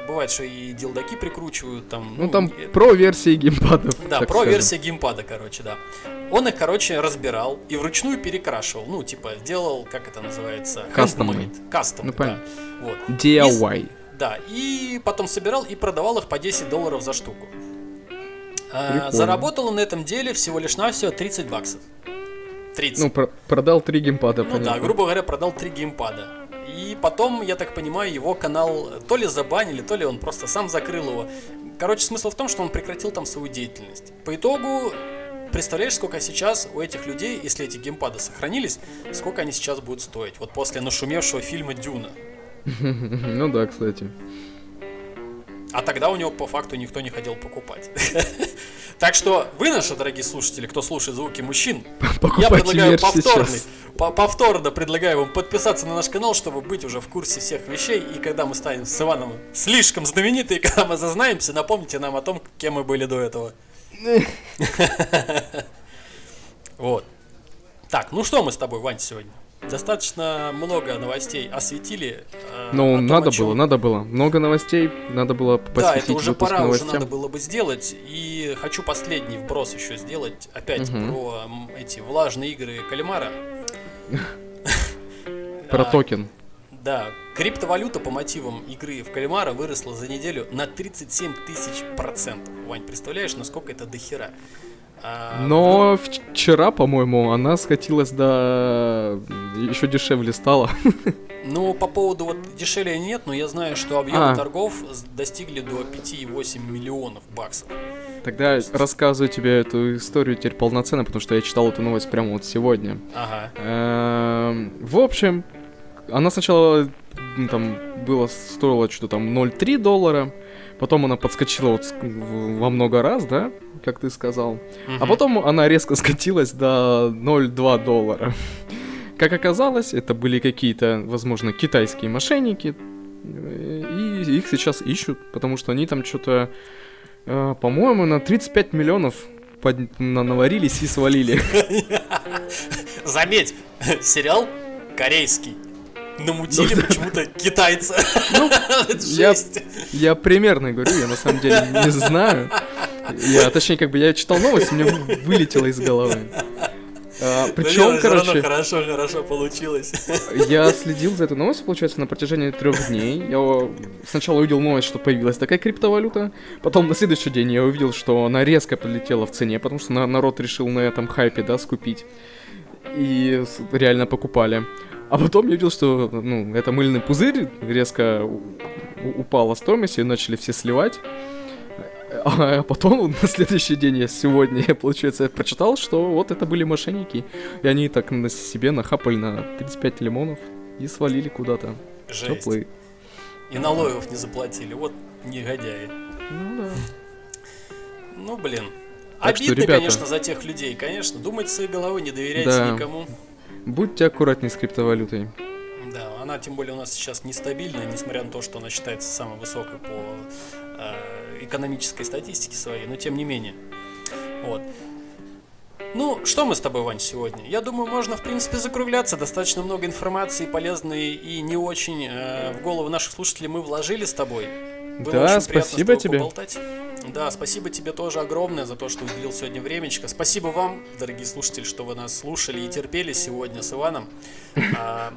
Speaker 1: бывает, что и делдаки прикручивают там.
Speaker 2: Ну, там
Speaker 1: э,
Speaker 2: про версии геймпадов.
Speaker 1: Да, про
Speaker 2: скажем.
Speaker 1: версия геймпада, короче, да. Он их, короче, разбирал и вручную перекрашивал. Ну, типа, делал, как это называется?
Speaker 2: Кастомный.
Speaker 1: Кастом,
Speaker 2: Ну,
Speaker 1: да.
Speaker 2: понятно.
Speaker 1: Вот.
Speaker 2: DIY.
Speaker 1: Да, и потом собирал и продавал их по 10 долларов за штуку. А, заработал он на этом деле всего лишь навсего 30 баксов. 30.
Speaker 2: Ну, про- продал три геймпада,
Speaker 1: Ну да,
Speaker 2: понятно.
Speaker 1: грубо говоря, продал три геймпада. И потом, я так понимаю, его канал то ли забанили, то ли он просто сам закрыл его. Короче, смысл в том, что он прекратил там свою деятельность. По итогу, представляешь, сколько сейчас у этих людей, если эти геймпады сохранились, сколько они сейчас будут стоить? Вот после нашумевшего фильма Дюна. [LAUGHS]
Speaker 2: Ну да, кстати.
Speaker 1: А тогда у него по факту никто не хотел покупать. [LAUGHS] Так что вы, наши дорогие слушатели, кто слушает звуки мужчин, [LAUGHS] я предлагаю повторный, повторно предлагаю вам подписаться на наш канал, чтобы быть уже в курсе всех вещей. И когда мы станем с Иваном слишком знаменитые, [LAUGHS] когда мы зазнаемся, напомните нам о том, кем мы были до этого. Вот. Так, ну что мы с тобой, Вань, сегодня? Достаточно много новостей осветили. э,
Speaker 2: Ну,
Speaker 1: том,
Speaker 2: надо
Speaker 1: чем-
Speaker 2: было, надо было. Много новостей, надо было
Speaker 1: Да,
Speaker 2: посвятить
Speaker 1: это уже пора, уже
Speaker 2: новостям.
Speaker 1: надо было бы сделать. И хочу последний вброс еще сделать. Опять
Speaker 2: Мгм.
Speaker 1: про эти влажные игры Калимара. [LAUGHS]
Speaker 2: Про
Speaker 1: А,
Speaker 2: токен.
Speaker 1: Да, криптовалюта по мотивам игры в Калимара выросла за неделю на 37 тысяч процентов. Вань, представляешь, насколько это дохера? А,
Speaker 2: Но вчера, по-моему, она скатилась до... Еще дешевле стала. [LAUGHS]
Speaker 1: Ну, по поводу вот дешевле нет, но я знаю, что объемы
Speaker 2: А.
Speaker 1: торгов достигли до 5,8 миллионов баксов.
Speaker 2: Тогда рассказываю тебе эту историю теперь полноценно, потому что я читал эту новость прямо вот сегодня.
Speaker 1: Ага.
Speaker 2: Эм, В общем, она сначала ну, там было стоила что-то там 0,3 доллара, потом она подскочила вот во много раз, да, как ты сказал, а потом она резко скатилась до 0,2 доллара. Как оказалось, это были какие-то, возможно, китайские мошенники, э, и их сейчас ищут, потому что они там что-то, э, по-моему, на 35 миллионов под- на- наварились и свалили. [LAUGHS]
Speaker 1: Заметь, [LAUGHS] сериал корейский. Намутили
Speaker 2: Ну, да.
Speaker 1: почему-то китайца. [LAUGHS] Это
Speaker 2: я-. Я примерно говорю, я на самом деле не знаю. Я, точнее, как бы я читал новость, мне вылетело из головы. А,
Speaker 1: Да
Speaker 2: причем,
Speaker 1: равно
Speaker 2: короче,
Speaker 1: Хорошо, хорошо получилось. [LAUGHS]
Speaker 2: я следил за этой новостью, получается, на протяжении трех дней. Я сначала увидел новость, что появилась такая криптовалюта. Потом на следующий день я увидел, что она резко подлетела в цене, потому что на- народ решил на этом хайпе, да, скупить. И реально покупали. А потом я увидел, что, ну, это мыльный пузырь резко у- у- упала стоимость, и начали все сливать. А потом, [LAUGHS] на следующий день, я сегодня, я, получается, прочитал, что вот это были мошенники. И они так на себе нахапали на 35 лимонов и свалили куда-то.
Speaker 1: Жесть.
Speaker 2: Теплые.
Speaker 1: И налогов не заплатили. Вот негодяи.
Speaker 2: Ну да.
Speaker 1: Ну, блин.
Speaker 2: Так что,
Speaker 1: Обидно,
Speaker 2: ребята-
Speaker 1: конечно, за тех людей, конечно. Думайте своей головой, не доверяйте
Speaker 2: Да.
Speaker 1: никому.
Speaker 2: Будьте аккуратнее с криптовалютой.
Speaker 1: Да, она тем более у нас сейчас нестабильная, несмотря на то, что она считается самой высокой по э, экономической статистике своей, но тем не менее. Вот. Ну, что мы с тобой, Вань, сегодня? Я думаю, можно, в принципе, закругляться. Достаточно много информации полезной и не очень э, в голову наших слушателей мы вложили с тобой. Было
Speaker 2: Да,
Speaker 1: очень
Speaker 2: спасибо тебе.
Speaker 1: поболтать. Да, спасибо тебе тоже огромное за то, что уделил сегодня времечко. Спасибо вам, дорогие слушатели, что вы нас слушали и терпели сегодня с Иваном. А,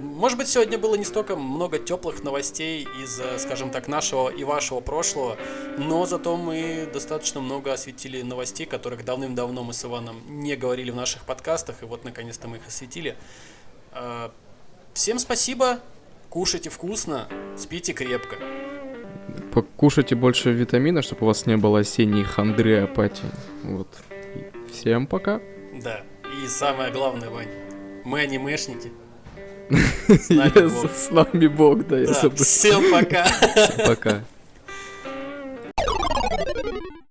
Speaker 1: может быть, сегодня было не столько много теплых новостей из, скажем так, нашего и вашего прошлого, но зато мы достаточно много осветили новостей, которых давным-давно мы с Иваном не говорили в наших подкастах, и вот наконец-то мы их осветили. А, Всем спасибо, кушайте вкусно, спите крепко.
Speaker 2: Покушайте больше витамина, чтобы у вас не было осенней хандры и апатии. Вот. Всем пока.
Speaker 1: Да. И самое главное, Вань, мы анимешники. [LAUGHS] С нами Бог.
Speaker 2: Да,
Speaker 1: да. Всем пока.
Speaker 2: Всем пока. [LAUGHS]